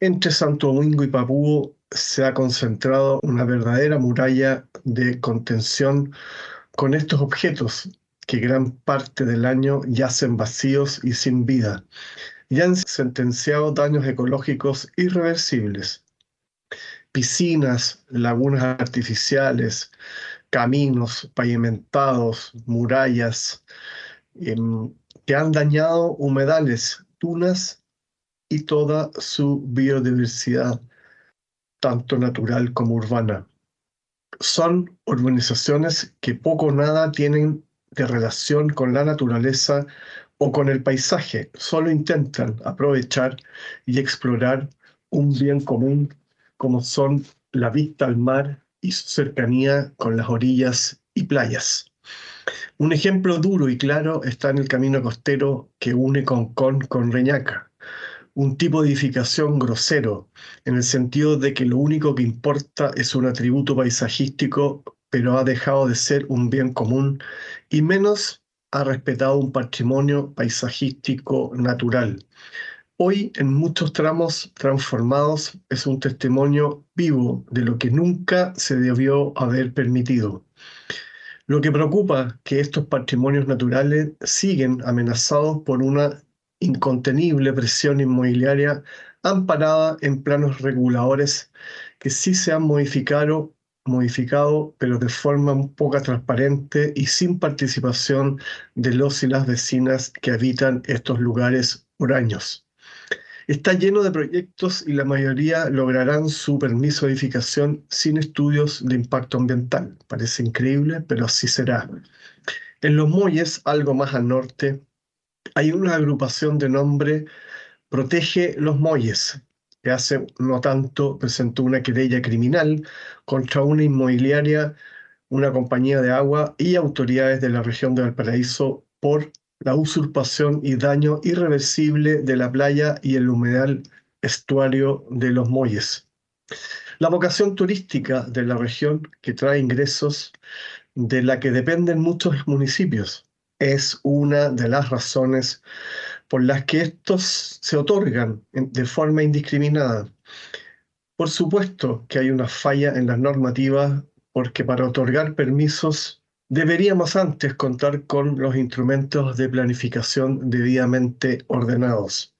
Entre Santo Domingo y Papúo se ha concentrado una verdadera muralla de contención con estos objetos que gran parte del año yacen vacíos y sin vida, y han sentenciado daños ecológicos irreversibles. Piscinas, lagunas artificiales, caminos pavimentados, murallas, em, que han dañado humedales, dunas y toda su biodiversidad, tanto natural como urbana. Son urbanizaciones que poco o nada tienen de relación con la naturaleza o con el paisaje, solo intentan aprovechar y explorar un bien común como son la vista al mar y su cercanía con las orillas y playas. Un ejemplo duro y claro está en el camino costero que une Concón con Reñaca, un tipo de edificación grosero, en el sentido de que lo único que importa es un atributo paisajístico, pero ha dejado de ser un bien común y menos ha respetado un patrimonio paisajístico natural. Hoy, en muchos tramos transformados, es un testimonio vivo de lo que nunca se debió haber permitido. Lo que preocupa que estos patrimonios naturales siguen amenazados por una incontenible presión inmobiliaria amparada en planos reguladores que sí se han modificado, modificado, pero de forma un poco transparente y sin participación de los y las vecinas que habitan estos lugares por. Está lleno de proyectos y la mayoría lograrán su permiso de edificación sin estudios de impacto ambiental. Parece increíble, pero así será. En los muelles, algo más al norte, hay una agrupación de nombre Protege los Muelles, que hace no tanto presentó una querella criminal contra una inmobiliaria una compañía de agua y autoridades de la región de Valparaíso por la usurpación y daño irreversible de la playa y el humedal estuario de los Molles. La vocación turística de la región, que trae ingresos de la que dependen muchos municipios, es una de las razones por las que estos se otorgan de forma indiscriminada. Por supuesto que hay una falla en las normativas porque para otorgar permisos deberíamos antes contar con los instrumentos de planificación debidamente ordenados.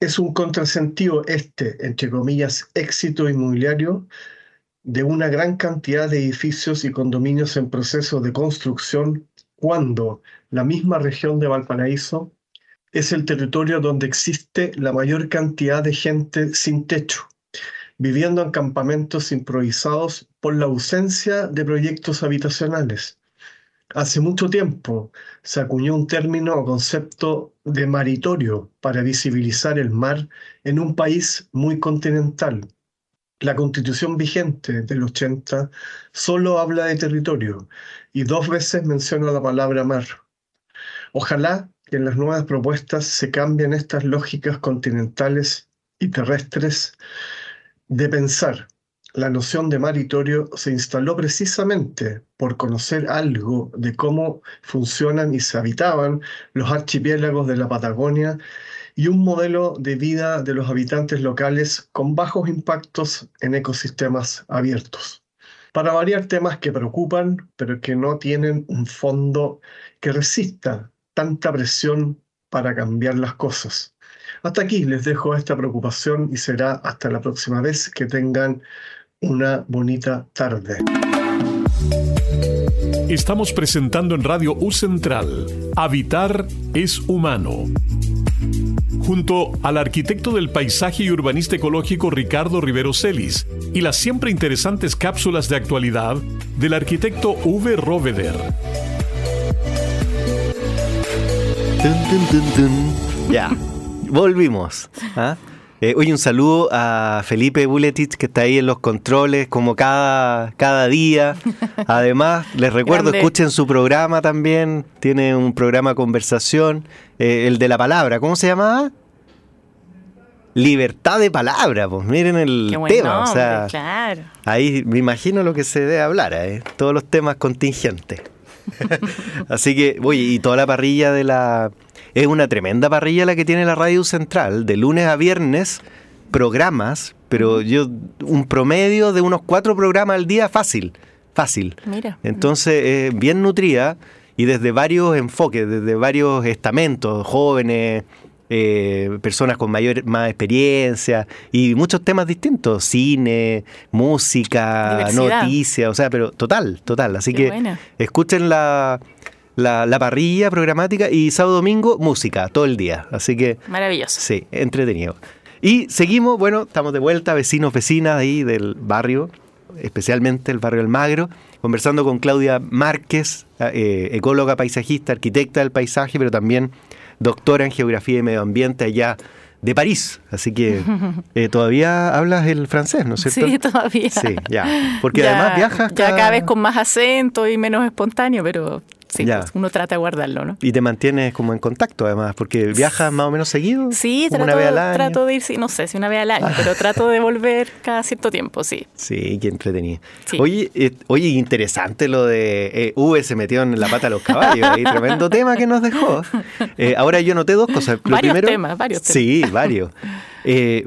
Es un contrasentido este, entre comillas, éxito inmobiliario de una gran cantidad de edificios y condominios en proceso de construcción cuando la misma región de Valparaíso es el territorio donde existe la mayor cantidad de gente sin techo, viviendo en campamentos improvisados por la ausencia de proyectos habitacionales. Hace mucho tiempo se acuñó un término o concepto de maritorio para visibilizar el mar en un país muy continental. La constitución vigente del 80 solo habla de territorio y dos veces menciona la palabra mar. Ojalá que en las nuevas propuestas se cambien estas lógicas continentales y terrestres de pensar. La noción de maritorio se instaló precisamente por conocer algo de cómo funcionan y se habitaban los archipiélagos de la Patagonia y un modelo de vida de los habitantes locales con bajos impactos en ecosistemas abiertos. Para variar temas que preocupan, pero que no tienen un fondo que resista tanta presión para cambiar las cosas. Hasta aquí les dejo esta preocupación y será hasta la próxima vez que tengan una bonita tarde. Estamos presentando en Radio U Central, Habitar es humano. Junto al arquitecto del paisaje y urbanista ecológico Ricardo Rivero Celis y las siempre interesantes cápsulas de actualidad del arquitecto V. Roveder. Ya, volvimos. ¿ah? Eh, oye, un saludo a Felipe Buletich que está ahí en los controles como cada, cada día. Además, les recuerdo, escuchen su programa también. Tiene un programa conversación, eh, el de la palabra. ¿Cómo se llama? Libertad de palabra, pues miren el tema. o sea, Ahí me imagino lo que se debe hablar, ¿eh? todos los temas contingentes. Así que, oye, y toda la parrilla de la... Es una tremenda parrilla la que tiene la Radio Central, de lunes a viernes, programas, pero yo, un promedio de unos cuatro programas al día fácil, fácil. Mira. Entonces, bien nutrida y desde varios enfoques, desde varios estamentos, jóvenes, eh, personas con mayor más experiencia y muchos temas distintos, cine, música, noticias, o sea, pero total, total. Así que escuchen la, la, parrilla programática y sábado domingo música todo el día. Así que maravilloso. Sí, entretenido. Y seguimos, bueno, estamos de vuelta, vecinos, vecinas ahí del barrio, especialmente el barrio Almagro, conversando con Claudia Márquez, eh, ecóloga, paisajista, arquitecta del paisaje, pero también doctora en Geografía y Medio Ambiente allá de París. Así que eh, todavía hablas el francés, ¿no es cierto? Sí, todavía. Sí, ya. Porque además viajas. Ya cada vez con más acento y menos espontáneo, pero Sí, pues, uno trata de guardarlo, ¿no? Y te mantienes como en contacto además, porque viajas más o menos seguido. Sí, trato, una vez al año. trato de ir, sí, no sé si una vez al año, pero trato de volver cada cierto tiempo, sí. Sí, qué entretenido. Oye, eh, oye, interesante lo de eh, V se metió en la pata de los caballos, ahí, tremendo tema que nos dejó. Eh, ahora yo noté dos cosas. varios temas, varios temas. Sí, varios.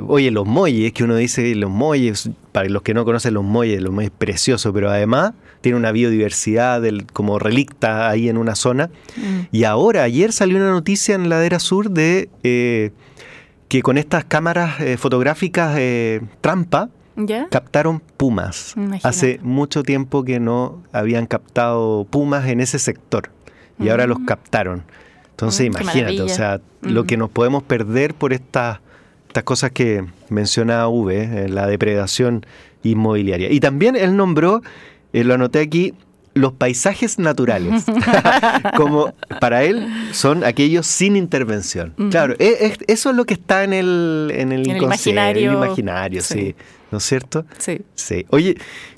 oye, los muelles, que uno dice los muelles, para los que no conocen los muelles, los muelles preciosos, pero además tiene una biodiversidad del, como relicta ahí en una zona. Mm. Y ahora, ayer salió una noticia en Ladera Sur de eh, que con estas cámaras eh, fotográficas eh, trampa, captaron pumas. Hace mucho tiempo que no habían captado pumas en ese sector y ahora los mm. captaron. Entonces mm, imagínate, o sea, lo que nos podemos perder por estas estas cosas que menciona V, la depredación inmobiliaria. Y también él nombró eh, lo anoté aquí, los paisajes naturales, como para él son aquellos sin intervención. Claro, e, eso es lo que está en el, en el, imaginario. En el imaginario, sí. ¿No es cierto? Sí. Sí. Oye,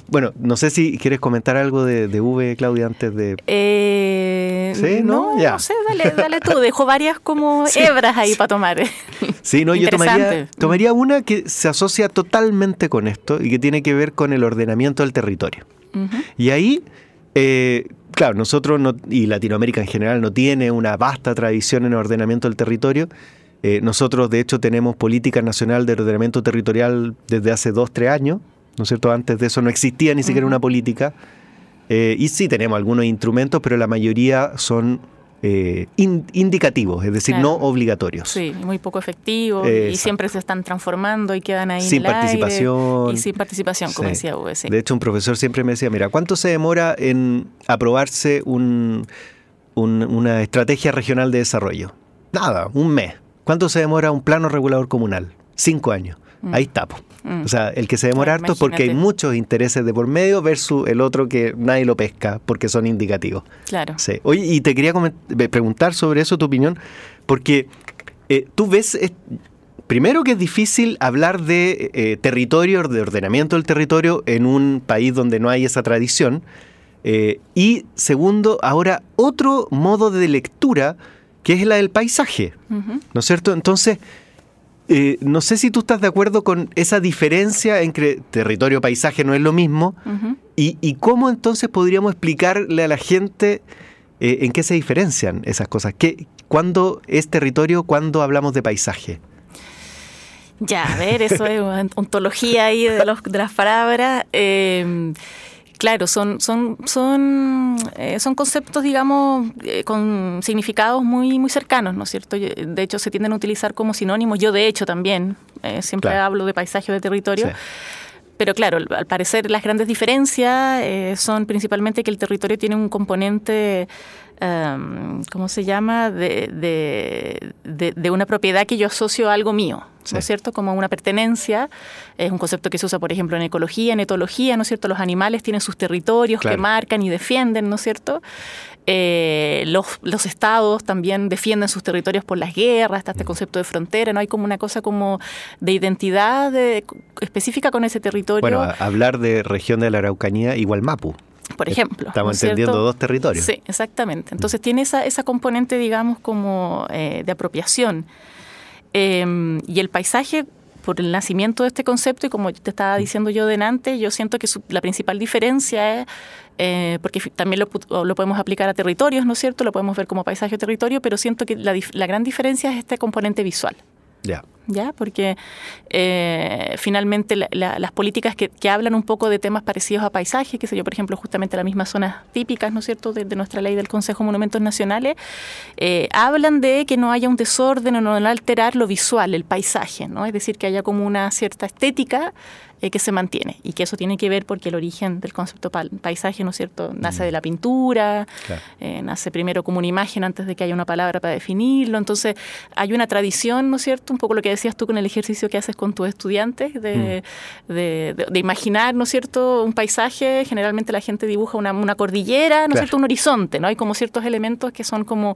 bueno, no sé si quieres comentar algo de, de V, Claudia, antes de... Eh, ¿Sí? ¿No? No, Ya. no sé, dale, dale tú. Dejo varias como hebras ahí para tomar. Sí, no, yo tomaría, tomaría una que se asocia totalmente con esto y que tiene que ver con el ordenamiento del territorio. Y ahí, eh, claro, nosotros no- y Latinoamérica en general no tiene una vasta tradición en el ordenamiento del territorio. Eh, nosotros, de hecho, tenemos política nacional de ordenamiento territorial desde hace dos, tres años, ¿no es cierto? Antes de eso no existía ni siquiera una política. Eh, y sí tenemos algunos instrumentos, pero la mayoría son eh, in- indicativos, es decir, Claro. no obligatorios. Sí, muy poco efectivo Eh, y siempre se están transformando y quedan ahí en Sin aire. participación. y sin participación, como decía Uwe, sí. De hecho, un profesor siempre me decía, mira, ¿cuánto se demora en aprobarse un- un- una estrategia regional de desarrollo? Nada, un mes. ¿Cuánto se demora un plano regulador comunal? Cinco años. Ahí está. po. Mm. O sea, el que se demora harto es porque hay muchos intereses de por medio versus el otro que nadie lo pesca porque son indicativos. Claro. Sí. Oye, y te quería eh, preguntar sobre eso tu opinión, porque eh, tú ves, eh, primero que es difícil hablar de eh, territorio, de ordenamiento del territorio en un país donde no hay esa tradición, y segundo, ahora otro modo de lectura que es la del paisaje. ¿no es cierto? Entonces, eh, no sé si tú estás de acuerdo con esa diferencia entre territorio-paisaje no es lo mismo. ¿Y, y cómo entonces podríamos explicarle a la gente eh, en qué se diferencian esas cosas? ¿Qué, ¿Cuándo es territorio? ¿Cuándo hablamos de paisaje? Ya, a ver, eso es una ontología ahí de, los, de las palabras. Eh, claro, son, son, son, eh, son conceptos, digamos, eh, con significados muy, muy cercanos, ¿no es cierto? De hecho, se tienden a utilizar como sinónimos. Yo, de hecho, también eh, siempre Claro. hablo de paisaje o de territorio. Sí. Pero claro, al- parecer las grandes diferencias eh, son principalmente que el territorio tiene un componente, em, ¿cómo se llama?, de, de- de- de una propiedad que yo asocio a algo mío, Sí. ¿no es cierto?, como una pertenencia. Es un concepto que se usa, por ejemplo, en ecología, en etología, ¿no es cierto?, los animales tienen sus territorios que marcan y defienden, ¿no es cierto?, eh, los, los estados también defienden sus territorios por las guerras, está este concepto de frontera, no hay como una cosa como de identidad de- específica con ese territorio, Bueno, hablar de región de la Araucanía igual Mapu. por ejemplo. Estamos ¿no es cierto? entendiendo dos territorios. Sí, exactamente. Entonces tiene esa, esa componente, digamos, como eh, de apropiación. Eh, y el paisaje, por el nacimiento de este concepto, y como te estaba diciendo yo delante, yo siento que su- la principal diferencia es, eh, porque también lo, lo podemos aplicar a territorios, ¿no es cierto? Lo podemos ver como paisaje o territorio, pero siento que la, la gran diferencia es este componente visual. Ya. Porque eh, finalmente la- la- las políticas que, hablan un poco de temas parecidos a paisaje, que sé yo, por ejemplo, justamente las mismas zonas típicas, ¿no es cierto?, de, de nuestra ley del Consejo de Monumentos Nacionales, eh, hablan de que no haya un desorden o no alterar lo visual, el paisaje, ¿no? Es decir, que haya como una cierta estética eh, que se mantiene y que eso tiene que ver porque el origen del concepto pa- paisaje, ¿no es cierto?, nace de la pintura, Claro. eh, nace primero como una imagen antes de que haya una palabra para definirlo. Entonces, hay una tradición, ¿no es cierto? Un poco lo que decías tú con el ejercicio que haces con tus estudiantes, de, de- de- de imaginar, ¿no es cierto?, un paisaje. Generalmente la gente dibuja una, una cordillera, ¿no es Claro. cierto?, un horizonte, ¿no? Hay como ciertos elementos que son como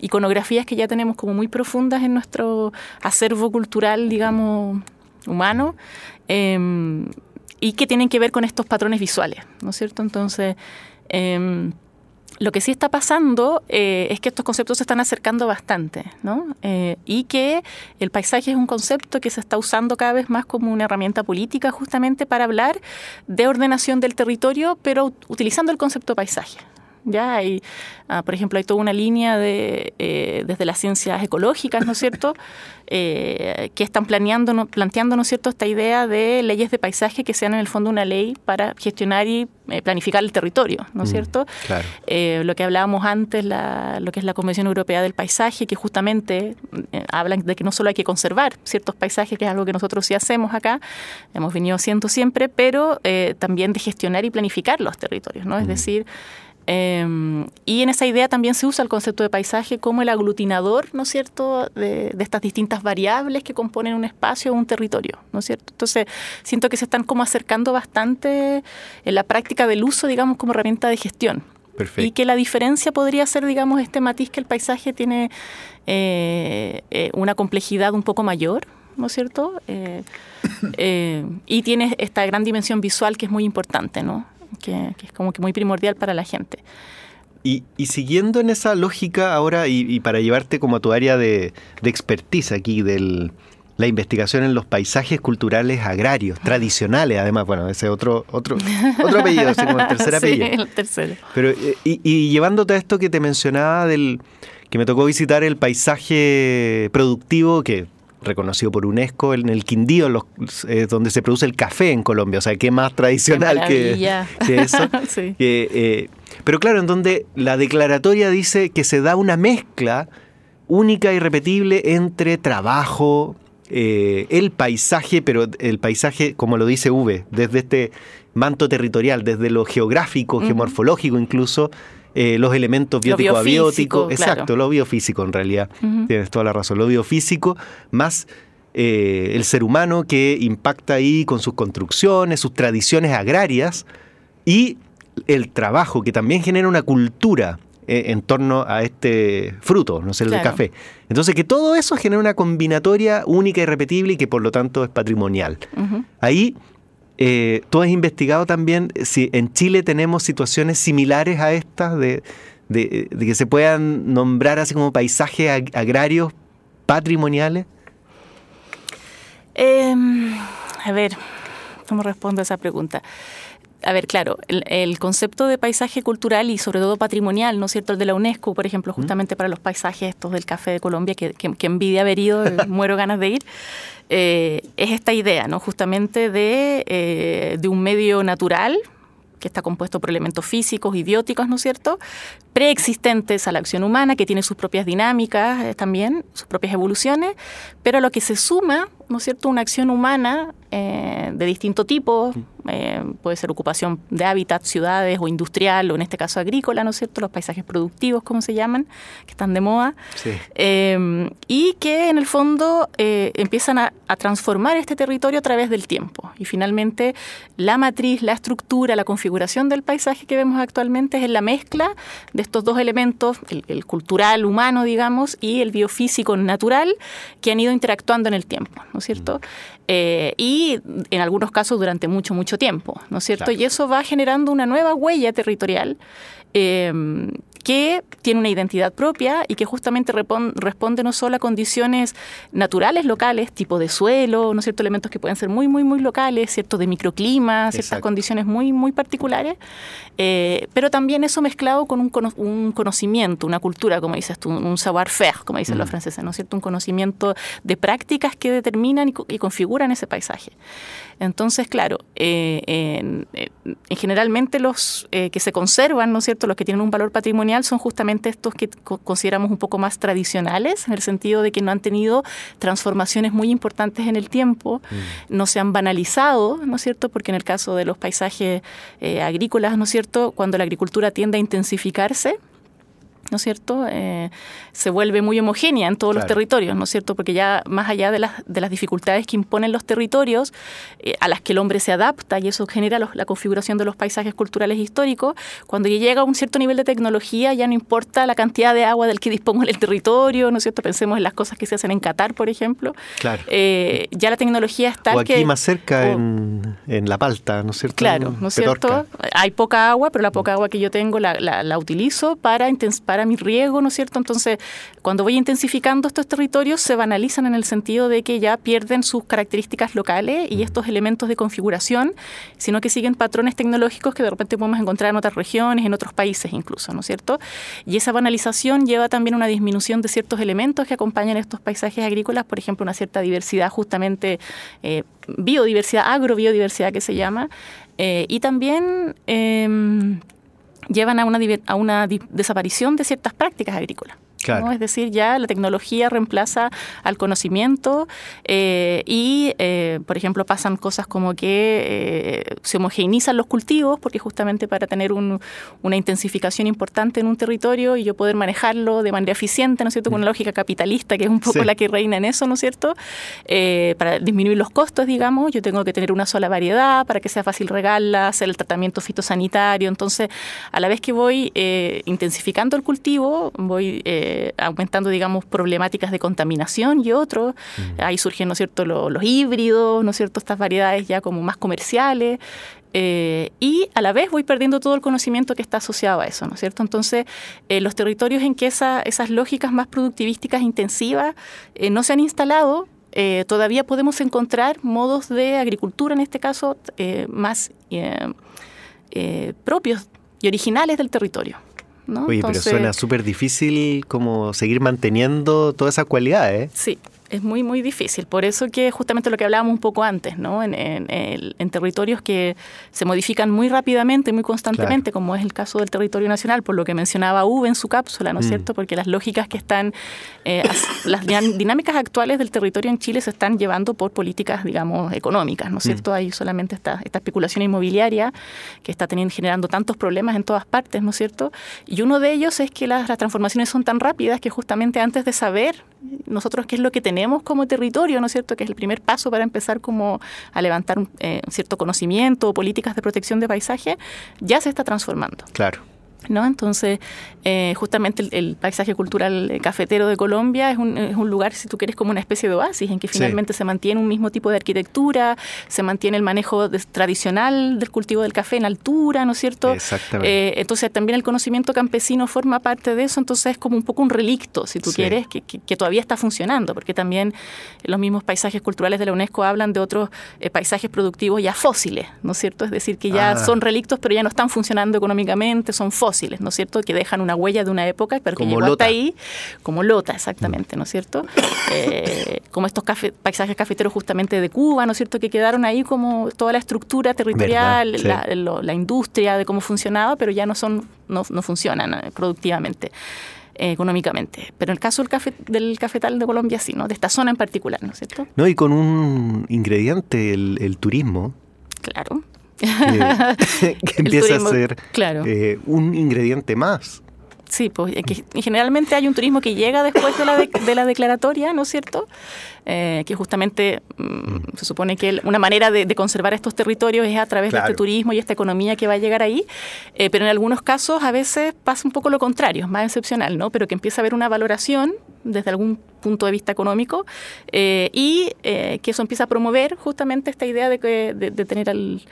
iconografías que ya tenemos como muy profundas en nuestro acervo cultural, digamos, humano. eh, y que tienen que ver con estos patrones visuales, ¿no es cierto? Entonces, em, lo que sí está pasando eh, es que estos conceptos se están acercando bastante, ¿no? Eh, y que el paisaje es un concepto que se está usando cada vez más como una herramienta política justamente para hablar de ordenación del territorio, pero ut- utilizando el concepto paisaje. Ya hay, ah, por ejemplo, hay toda una línea de, eh, desde las ciencias ecológicas, ¿no es cierto?, eh, que están planeando, ¿no? planteando, ¿no es cierto?, esta idea de leyes de paisaje que sean en el fondo una ley para gestionar y eh, planificar el territorio, ¿no es Mm, cierto? Claro. Lo que hablábamos antes, la- lo que es la Convención Europea del Paisaje, que justamente eh, hablan de que no solo hay que conservar ciertos paisajes, que es algo que nosotros sí hacemos acá, hemos venido haciendo siempre, pero también de gestionar y planificar los territorios, ¿no? Es decir, Em, y en esa idea también se usa el concepto de paisaje como el aglutinador, ¿no es cierto?, de, estas distintas variables que componen un espacio o un territorio, ¿no es cierto? Entonces, siento que se están como acercando bastante en la práctica del uso, digamos, como herramienta de gestión. Perfecto. Y que la diferencia podría ser, digamos, este matiz que el paisaje tiene eh, eh, una complejidad un poco mayor, ¿no es cierto? Eh, y tiene esta gran dimensión visual que es muy importante, ¿no? Que, es como que muy primordial para la gente. Y, siguiendo en esa lógica ahora, y, para llevarte como a tu área de, expertise aquí, de la investigación en los paisajes culturales agrarios, tradicionales, además, bueno, ese otro, otro, otro apellido, como el tercer apellido. Sí, el tercero. Pero, y, y llevándote a esto que te mencionaba del que me tocó visitar el paisaje productivo que reconocido por UNESCO en el Quindío, los, eh, donde se produce el café en Colombia. O sea, qué más tradicional que, eso. Eh, pero claro, en donde la declaratoria dice que se da una mezcla única y repetible entre trabajo, eh, el paisaje, pero el paisaje, como lo dice V, desde este manto territorial, desde lo geográfico, geomorfológico incluso, eh, los elementos bióticos abióticos, exacto, lo biofísico en realidad, tienes toda la razón, lo biofísico más eh, el ser humano que impacta ahí con sus construcciones, sus tradiciones agrarias y el trabajo que también genera una cultura eh, en torno a este fruto, no sé, el café. Entonces, que todo eso genera una combinatoria única y repetible y que por lo tanto es patrimonial. Ahí eh, tú has investigado también si en Chile tenemos situaciones similares a estas de, que se puedan nombrar así como paisajes agrarios patrimoniales. Em, a ver, ¿cómo respondo a esa pregunta? A ver, claro, el, concepto de paisaje cultural y sobre todo patrimonial, ¿no es cierto? El de la UNESCO, por ejemplo, justamente para los paisajes estos del café de Colombia, que, que envidia haber ido, muero ganas de ir. Eh, es esta idea, ¿no? Justamente de, eh, de un medio natural que está compuesto por elementos físicos y bióticos, ¿no es cierto? Preexistentes a la acción humana, que tiene sus propias dinámicas eh, también, sus propias evoluciones, pero a lo que se suma, ¿no es cierto?, una acción humana de distinto tipo, eh, puede ser ocupación de hábitat, ciudades o industrial, o en este caso agrícola, ¿no es cierto? Los paisajes productivos, como se llaman, que están de moda, eh, y que en el fondo eh, empiezan a, transformar este territorio a través del tiempo. Y finalmente la matriz, la estructura, la configuración del paisaje que vemos actualmente es la mezcla de estos dos elementos, el, cultural humano, digamos, y el biofísico natural, que han ido interactuando en el tiempo, ¿no es cierto? Mm. Y en algunos casos durante mucho, mucho tiempo, ¿no es cierto? Y eso va generando una nueva huella territorial eh, que tiene una identidad propia y que justamente responde no solo a condiciones naturales locales, tipo de suelo, ¿no cierto? Elementos que pueden ser muy, muy, muy locales, ¿cierto? De microclima, ciertas condiciones muy, muy particulares, eh, pero también eso mezclado con un, un, conocimiento, una cultura, como dices tú, un savoir-faire, como dicen los mm. franceses, ¿no es cierto? Un conocimiento de prácticas que determinan y, configuran ese paisaje. Entonces, claro, eh, en, generalmente los eh, que se conservan, ¿no es cierto? Los que tienen un valor patrimonial, son justamente estos que consideramos un poco más tradicionales, en el sentido de que no han tenido transformaciones muy importantes en el tiempo, mm. no se han banalizado, ¿no es cierto? Porque en el caso de los paisajes eh, agrícolas, ¿no es cierto? Cuando la agricultura tiende a intensificarse, ¿no es cierto?, eh, se vuelve muy homogénea en todos los territorios, ¿no es cierto?, porque ya más allá de las, de las dificultades que imponen los territorios, eh, a las que el hombre se adapta y eso genera la configuración de los paisajes culturales históricos, cuando ya llega a un cierto nivel de tecnología ya no importa la cantidad de agua del que dispongo en el territorio, ¿no es cierto?, pensemos en las cosas que se hacen en Qatar, por ejemplo, claro. Eh, ya la tecnología está... O aquí más cerca, en, en, La Palta, ¿no es cierto? Claro, ¿no es cierto? Hay poca agua, pero la poca agua que yo tengo la, la, la utilizo para, para mi riego, ¿no es cierto? Entonces, cuando voy intensificando estos territorios, se banalizan en el sentido de que ya pierden sus características locales y estos elementos de configuración, sino que siguen patrones tecnológicos que de repente podemos encontrar en otras regiones, en otros países incluso, ¿no es cierto? Y esa banalización lleva también a una disminución de ciertos elementos que acompañan estos paisajes agrícolas, por ejemplo, una cierta diversidad justamente, eh, biodiversidad, agrobiodiversidad que se llama, eh, y también... Em, llevan a una, a una desaparición de ciertas prácticas agrícolas. Es decir, ya la tecnología reemplaza al conocimiento eh, y, eh, por ejemplo, pasan cosas como que eh, se homogeneizan los cultivos, porque justamente para tener una intensificación importante en un territorio y yo poder manejarlo de manera eficiente, ¿no es cierto?, con una lógica capitalista, que es un poco la que reina en eso, ¿no es cierto?, para disminuir los costos, digamos, yo tengo que tener una sola variedad para que sea fácil regarla, hacer el tratamiento fitosanitario. Entonces, a la vez que voy intensificando el cultivo, voy eh, aumentando, digamos, problemáticas de contaminación y otros. Mm. Ahí surgen, ¿no es cierto?, los, híbridos, ¿no es cierto?, estas variedades ya como más comerciales. Eh, y a la vez voy perdiendo todo el conocimiento que está asociado a eso, ¿no es cierto? Entonces, eh, los territorios en que esas lógicas más productivísticas intensivas no se han instalado, todavía podemos encontrar modos de agricultura, en este caso, más propios y originales del territorio. Oye, pero suena súper difícil como seguir manteniendo todas esas cualidades. Sí, es muy, muy difícil. Por eso que justamente lo que hablábamos un poco antes, ¿no? En, en, territorios que se modifican muy rápidamente, muy constantemente, como es el caso del territorio nacional, por lo que mencionaba Uve en su cápsula, ¿no es mm. cierto? Porque las lógicas que están, eh, las dinámicas actuales del territorio en Chile se están llevando por políticas, digamos, económicas, ¿no es mm. cierto? Hay solamente esta, esta especulación inmobiliaria que está teniendo, generando tantos problemas en todas partes, ¿no es cierto? Y uno de ellos es que las, las transformaciones son tan rápidas que justamente antes de saber nosotros qué es lo que tenemos como territorio, ¿no es cierto? Que es el primer paso para empezar como a levantar un eh, cierto conocimiento o políticas de protección de paisaje, ya se está transformando. Claro. ¿No? Entonces, eh, justamente el, paisaje cultural cafetero de Colombia es un, es un, lugar, si tú quieres, como una especie de oasis, en que finalmente se mantiene un mismo tipo de arquitectura, se mantiene el manejo tradicional del cultivo del café en altura, ¿no es cierto? Exactamente. Eh, entonces, también el conocimiento campesino forma parte de eso, entonces es como un poco un relicto, si tú quieres, que, que, todavía está funcionando, porque también los mismos paisajes culturales de la UNESCO hablan de otros eh, paisajes productivos ya fósiles, ¿no es cierto? Es decir, que ya ah. son relictos, pero ya no están funcionando económicamente, son fósiles ¿no es cierto? Que dejan una huella de una época, pero que llegó hasta ahí, como Lota, exactamente, ¿no es cierto? Eh, como estos paisajes cafeteros justamente de Cuba, ¿no es cierto? Que quedaron ahí como toda la estructura territorial, la, industria de cómo funcionaba, pero ya no son, no, funcionan eh, productivamente eh, económicamente. Pero en el caso del, café, del cafetal de Colombia sí, ¿no? De esta zona en particular, ¿no es cierto? No, y con un ingrediente, el turismo. Claro. Que, empieza a ser eh, un ingrediente más. Sí, pues que generalmente hay un turismo que llega después de la, de, la declaratoria, ¿no es cierto? Eh, que justamente mm, se supone que una manera de, conservar estos territorios es a través de este turismo y esta economía que va a llegar ahí, eh, pero en algunos casos a veces pasa un poco lo contrario, es más excepcional, ¿no? Pero que empieza a haber una valoración desde algún punto de vista económico eh, y eh, que eso empieza a promover justamente esta idea de, que, de, tener al,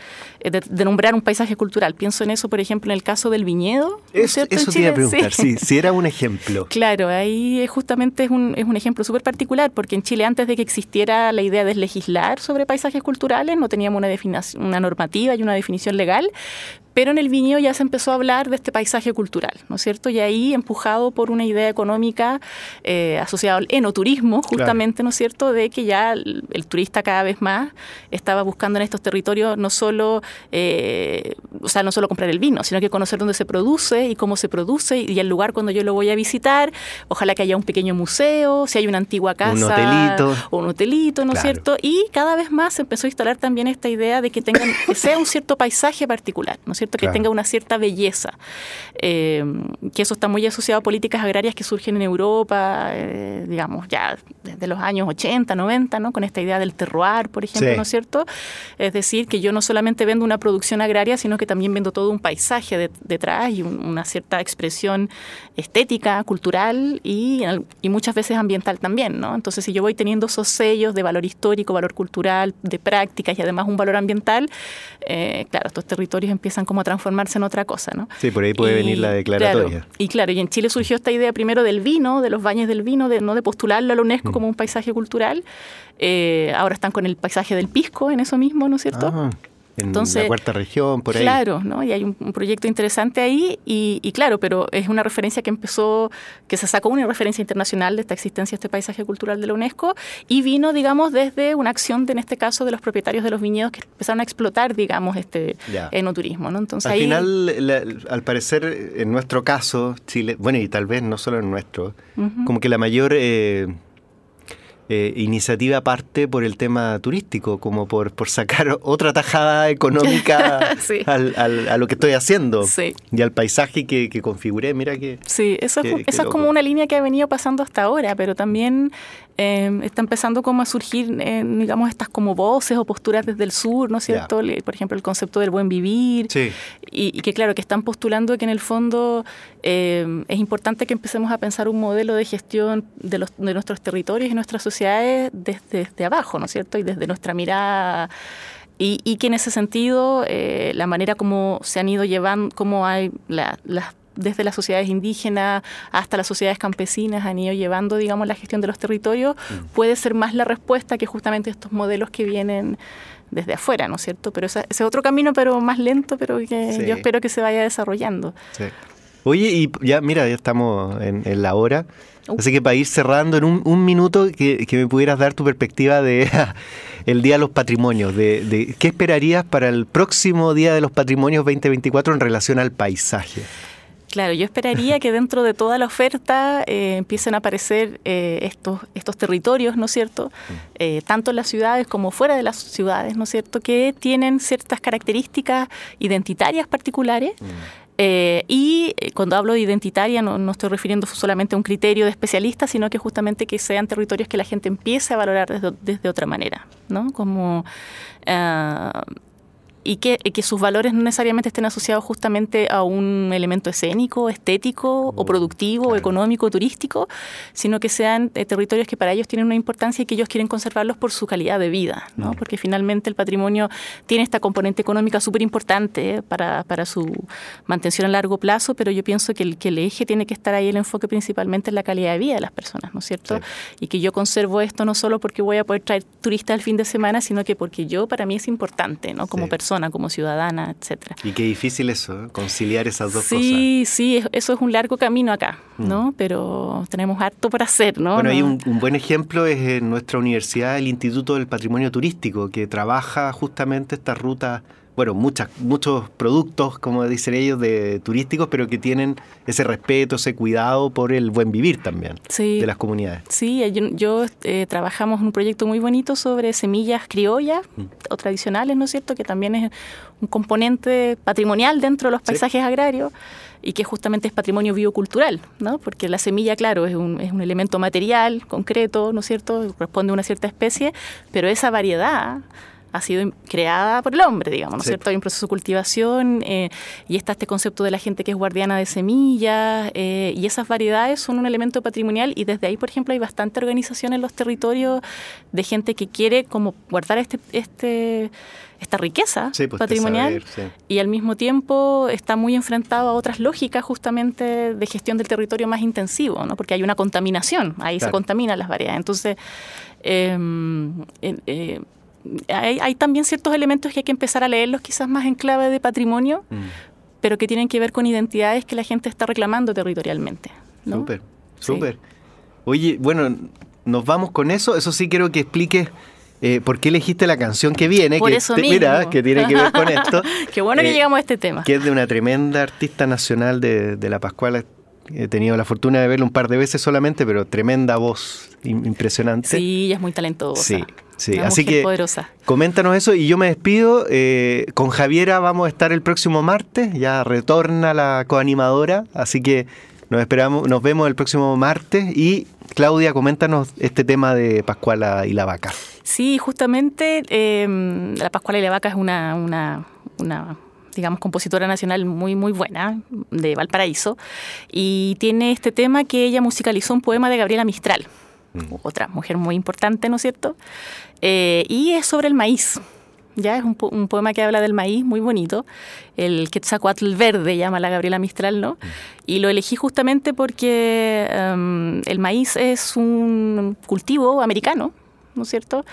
eh, de, nombrar un paisaje cultural. Pienso en eso, por ejemplo, en el caso del viñedo. eso te iba a preguntar, sí. si era un ejemplo. Claro, ahí justamente es un, es un ejemplo súper particular, porque en Chile antes de que existiera la idea de legislar sobre paisajes culturales, no teníamos una, una normativa y una definición legal, pero en el viñedo ya se empezó a hablar de este paisaje cultural, ¿no es cierto? Y ahí empujado por una idea económica eh, asociada al enoturismo, justamente, ¿no es cierto?, de que ya el, turista cada vez más estaba buscando en estos territorios no solo, eh, o sea, no solo comprar el vino, sino que conocer dónde se produce y cómo se produce y el lugar cuando yo lo voy a visitar, ojalá que haya un pequeño museo, si hay una antigua casa. Un hotelito. O un hotelito, ¿no es cierto? Y cada vez más se empezó a instalar también esta idea de que, tengan, que sea un cierto paisaje particular, ¿no es cierto? Que tenga una cierta belleza. Eh, que eso está muy asociado a políticas agrarias que surgen en Europa, eh, digamos, ya desde los años 80, 90, ¿no? Con esta idea del terroir, por ejemplo, ¿no es cierto? Es decir, que yo no solamente vendo una producción agraria, sino que también vendo todo un paisaje detrás y una cierta expresión estética, cultural y, y muchas veces ambiental también, ¿no? Entonces, si yo voy teniendo esos sellos de valor histórico, valor cultural, de prácticas y además un valor ambiental, eh, claro, estos territorios empiezan como a transformarse en otra cosa, ¿no? Sí, por ahí puede venir la declaratoria. y claro, y en Chile surgió esta idea primero del vino, de los baños del vino, de no de postularlo a la UNESCO mm. como un paisaje cultural. Eh, ahora están con el paisaje del pisco en eso mismo, ¿no es cierto? En la cuarta región, por ahí. Claro, ¿no? Y hay un, proyecto interesante ahí y, claro, pero es una referencia que empezó, que se sacó una referencia internacional de esta existencia, este paisaje cultural de la UNESCO y vino, digamos, desde una acción, de, en este caso, de los propietarios de los viñedos que empezaron a explotar, digamos, este enoturismo, ¿no? Entonces al final, al parecer, en nuestro caso, Chile, bueno, y tal vez no solo en nuestro, como que la mayor... Eh, eh, iniciativa parte por el tema turístico, como por, por sacar otra tajada económica al, a lo que estoy haciendo y al paisaje que, que, configuré. Mira que. Sí, eso, es, es como una línea que ha venido pasando hasta ahora, pero también Em, está empezando como a surgir, eh, digamos, estas como voces o posturas desde el sur, ¿no es cierto? Por ejemplo, el concepto del buen vivir. Y, que, claro, que están postulando que en el fondo em, es importante que empecemos a pensar un modelo de gestión de, los, de nuestros territorios y nuestras sociedades desde, abajo, ¿no es cierto? Y desde nuestra mirada. Y, que en ese sentido, eh, la manera como se han ido llevando, como hay las desde las sociedades indígenas hasta las sociedades campesinas han ido llevando, digamos, la gestión de los territorios, mm. puede ser más la respuesta que justamente estos modelos que vienen desde afuera, ¿no es cierto? Pero ese es otro camino, pero más lento, pero que yo espero que se vaya desarrollando. Oye, y ya, mira, ya estamos en, la hora. Así que para ir cerrando en un, minuto, que, me pudieras dar tu perspectiva de el Día de los Patrimonios, de, de, qué esperarías para el próximo Día de los Patrimonios 2024 en relación al paisaje. Claro, yo esperaría que dentro de toda la oferta eh, empiecen a aparecer eh, estos, estos territorios, ¿no es cierto? Mm. Eh, tanto en las ciudades como fuera de las ciudades, ¿no es cierto? Que tienen ciertas características identitarias particulares. Mm. y cuando hablo de identitaria no, no, estoy refiriendo solamente a un criterio de especialista, sino que justamente que sean territorios que la gente empiece a valorar desde, desde otra manera, ¿no? Como y que, que, sus valores no necesariamente estén asociados justamente a un elemento escénico, estético o productivo, o económico, turístico, sino que sean eh, territorios que para ellos tienen una importancia y que ellos quieren conservarlos por su calidad de vida, ¿no? porque finalmente el patrimonio tiene esta componente económica súper importante para, para, su mantención a largo plazo, pero yo pienso que el, que el eje tiene que estar ahí el enfoque principalmente en la calidad de vida de las personas, ¿no es cierto? Y que yo conservo esto no solo porque voy a poder traer turistas al fin de semana, sino que porque yo, para mí es importante, ¿no? Como persona como ciudadana, etcétera. Y qué difícil eso, ¿eh? conciliar esas dos cosas. Sí, sí, eso es un largo camino acá, ¿no? Mm. Pero tenemos harto por hacer, ¿no? Bueno, hay un, buen ejemplo es en nuestra universidad el Instituto del Patrimonio Turístico, que trabaja justamente esta ruta bueno, muchas, muchos productos, como dicen ellos, de turísticos, pero que tienen ese respeto, ese cuidado por el buen vivir también de las comunidades. Sí, yo, eh, trabajamos en un proyecto muy bonito sobre semillas criollas mm. o tradicionales, ¿no es cierto?, que también es un componente patrimonial dentro de los paisajes agrarios y que justamente es patrimonio biocultural, ¿no? Porque la semilla, claro, es un, es un elemento material, concreto, ¿no es cierto?, responde a una cierta especie, pero esa variedad ha sido creada por el hombre, digamos, ¿no es cierto? Hay un proceso de cultivación eh, y está este concepto de la gente que es guardiana de semillas eh, y esas variedades son un elemento patrimonial y desde ahí, por ejemplo, hay bastante organización en los territorios de gente que quiere como guardar este, este esta riqueza pues, patrimonial y al mismo tiempo está muy enfrentado a otras lógicas justamente de gestión del territorio más intensivo, ¿no? porque hay una contaminación, ahí se contaminan las variedades. Entonces, em, eh, hay, también ciertos elementos que hay que empezar a leerlos quizás más en clave de patrimonio, mm. pero que tienen que ver con identidades que la gente está reclamando territorialmente. Súper, súper. Oye, bueno, nos vamos con eso. Eso sí quiero que expliques eh, por qué elegiste la canción que viene. Por que eso Mira, que tiene que ver con esto. Qué bueno que eh, llegamos a este tema. Que es de una tremenda artista nacional de, de la Pascuala. He tenido la fortuna de verlo un par de veces solamente, pero tremenda voz, impresionante. Sí, ella es muy talentosa. Sí, Sí, así que coméntanos eso y yo me despido. Eh, con Javiera vamos a estar el próximo martes, ya retorna la coanimadora, así que nos esperamos, nos vemos el próximo martes y Claudia, coméntanos este tema de Pascuala y la Vaca. Sí, justamente em, la Pascuala y la Vaca es una, una, una digamos, compositora nacional muy, muy buena, de Valparaíso, y tiene este tema que ella musicalizó un poema de Gabriela Mistral, mm. otra mujer muy importante, ¿no es cierto? Eh, y es sobre el maíz. Ya es un, poema que habla del maíz muy bonito. El Quetzalcoatl verde llama la Gabriela Mistral, ¿no? Y lo elegí justamente porque em, el maíz es un cultivo americano, ¿no es cierto?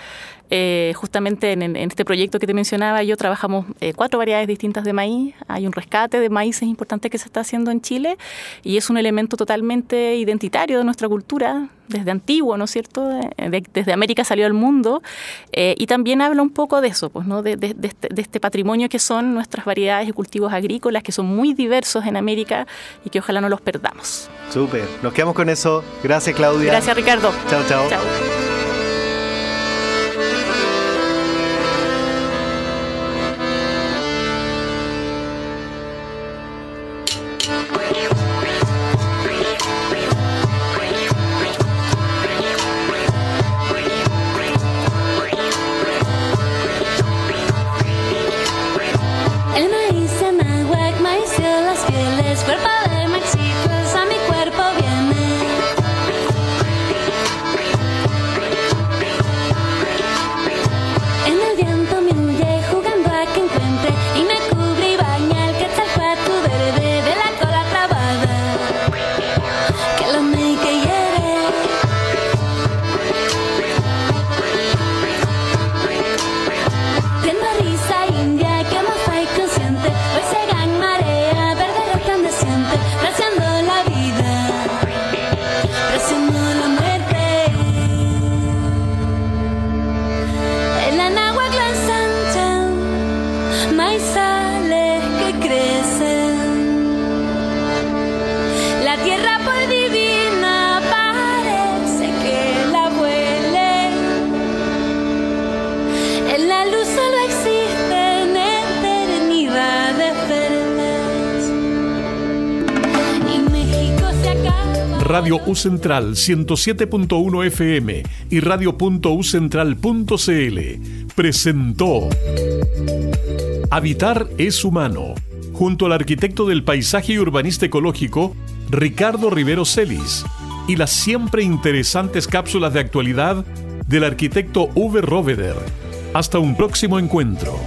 Eh, justamente en, este proyecto que te mencionaba, yo trabajamos eh, cuatro variedades distintas de maíz. Hay un rescate de maíces importante que se está haciendo en Chile y es un elemento totalmente identitario de nuestra cultura, desde antiguo, ¿no es cierto? desde América salió al mundo y también habla un poco de eso, pues, ¿no? De, este, de, este, patrimonio que son nuestras variedades y cultivos agrícolas, que son muy diversos en América y que ojalá no los perdamos. Súper, nos quedamos con eso. Gracias Claudia. Gracias Ricardo. Chao, chao. Chao. Radio U Central 107.1 FM y radio.ucentral.cl presentó Habitar es humano, junto al arquitecto del paisaje y urbanista ecológico Ricardo Rivero Celis y las siempre interesantes cápsulas de actualidad del arquitecto Uwe Roveder. Hasta un próximo encuentro.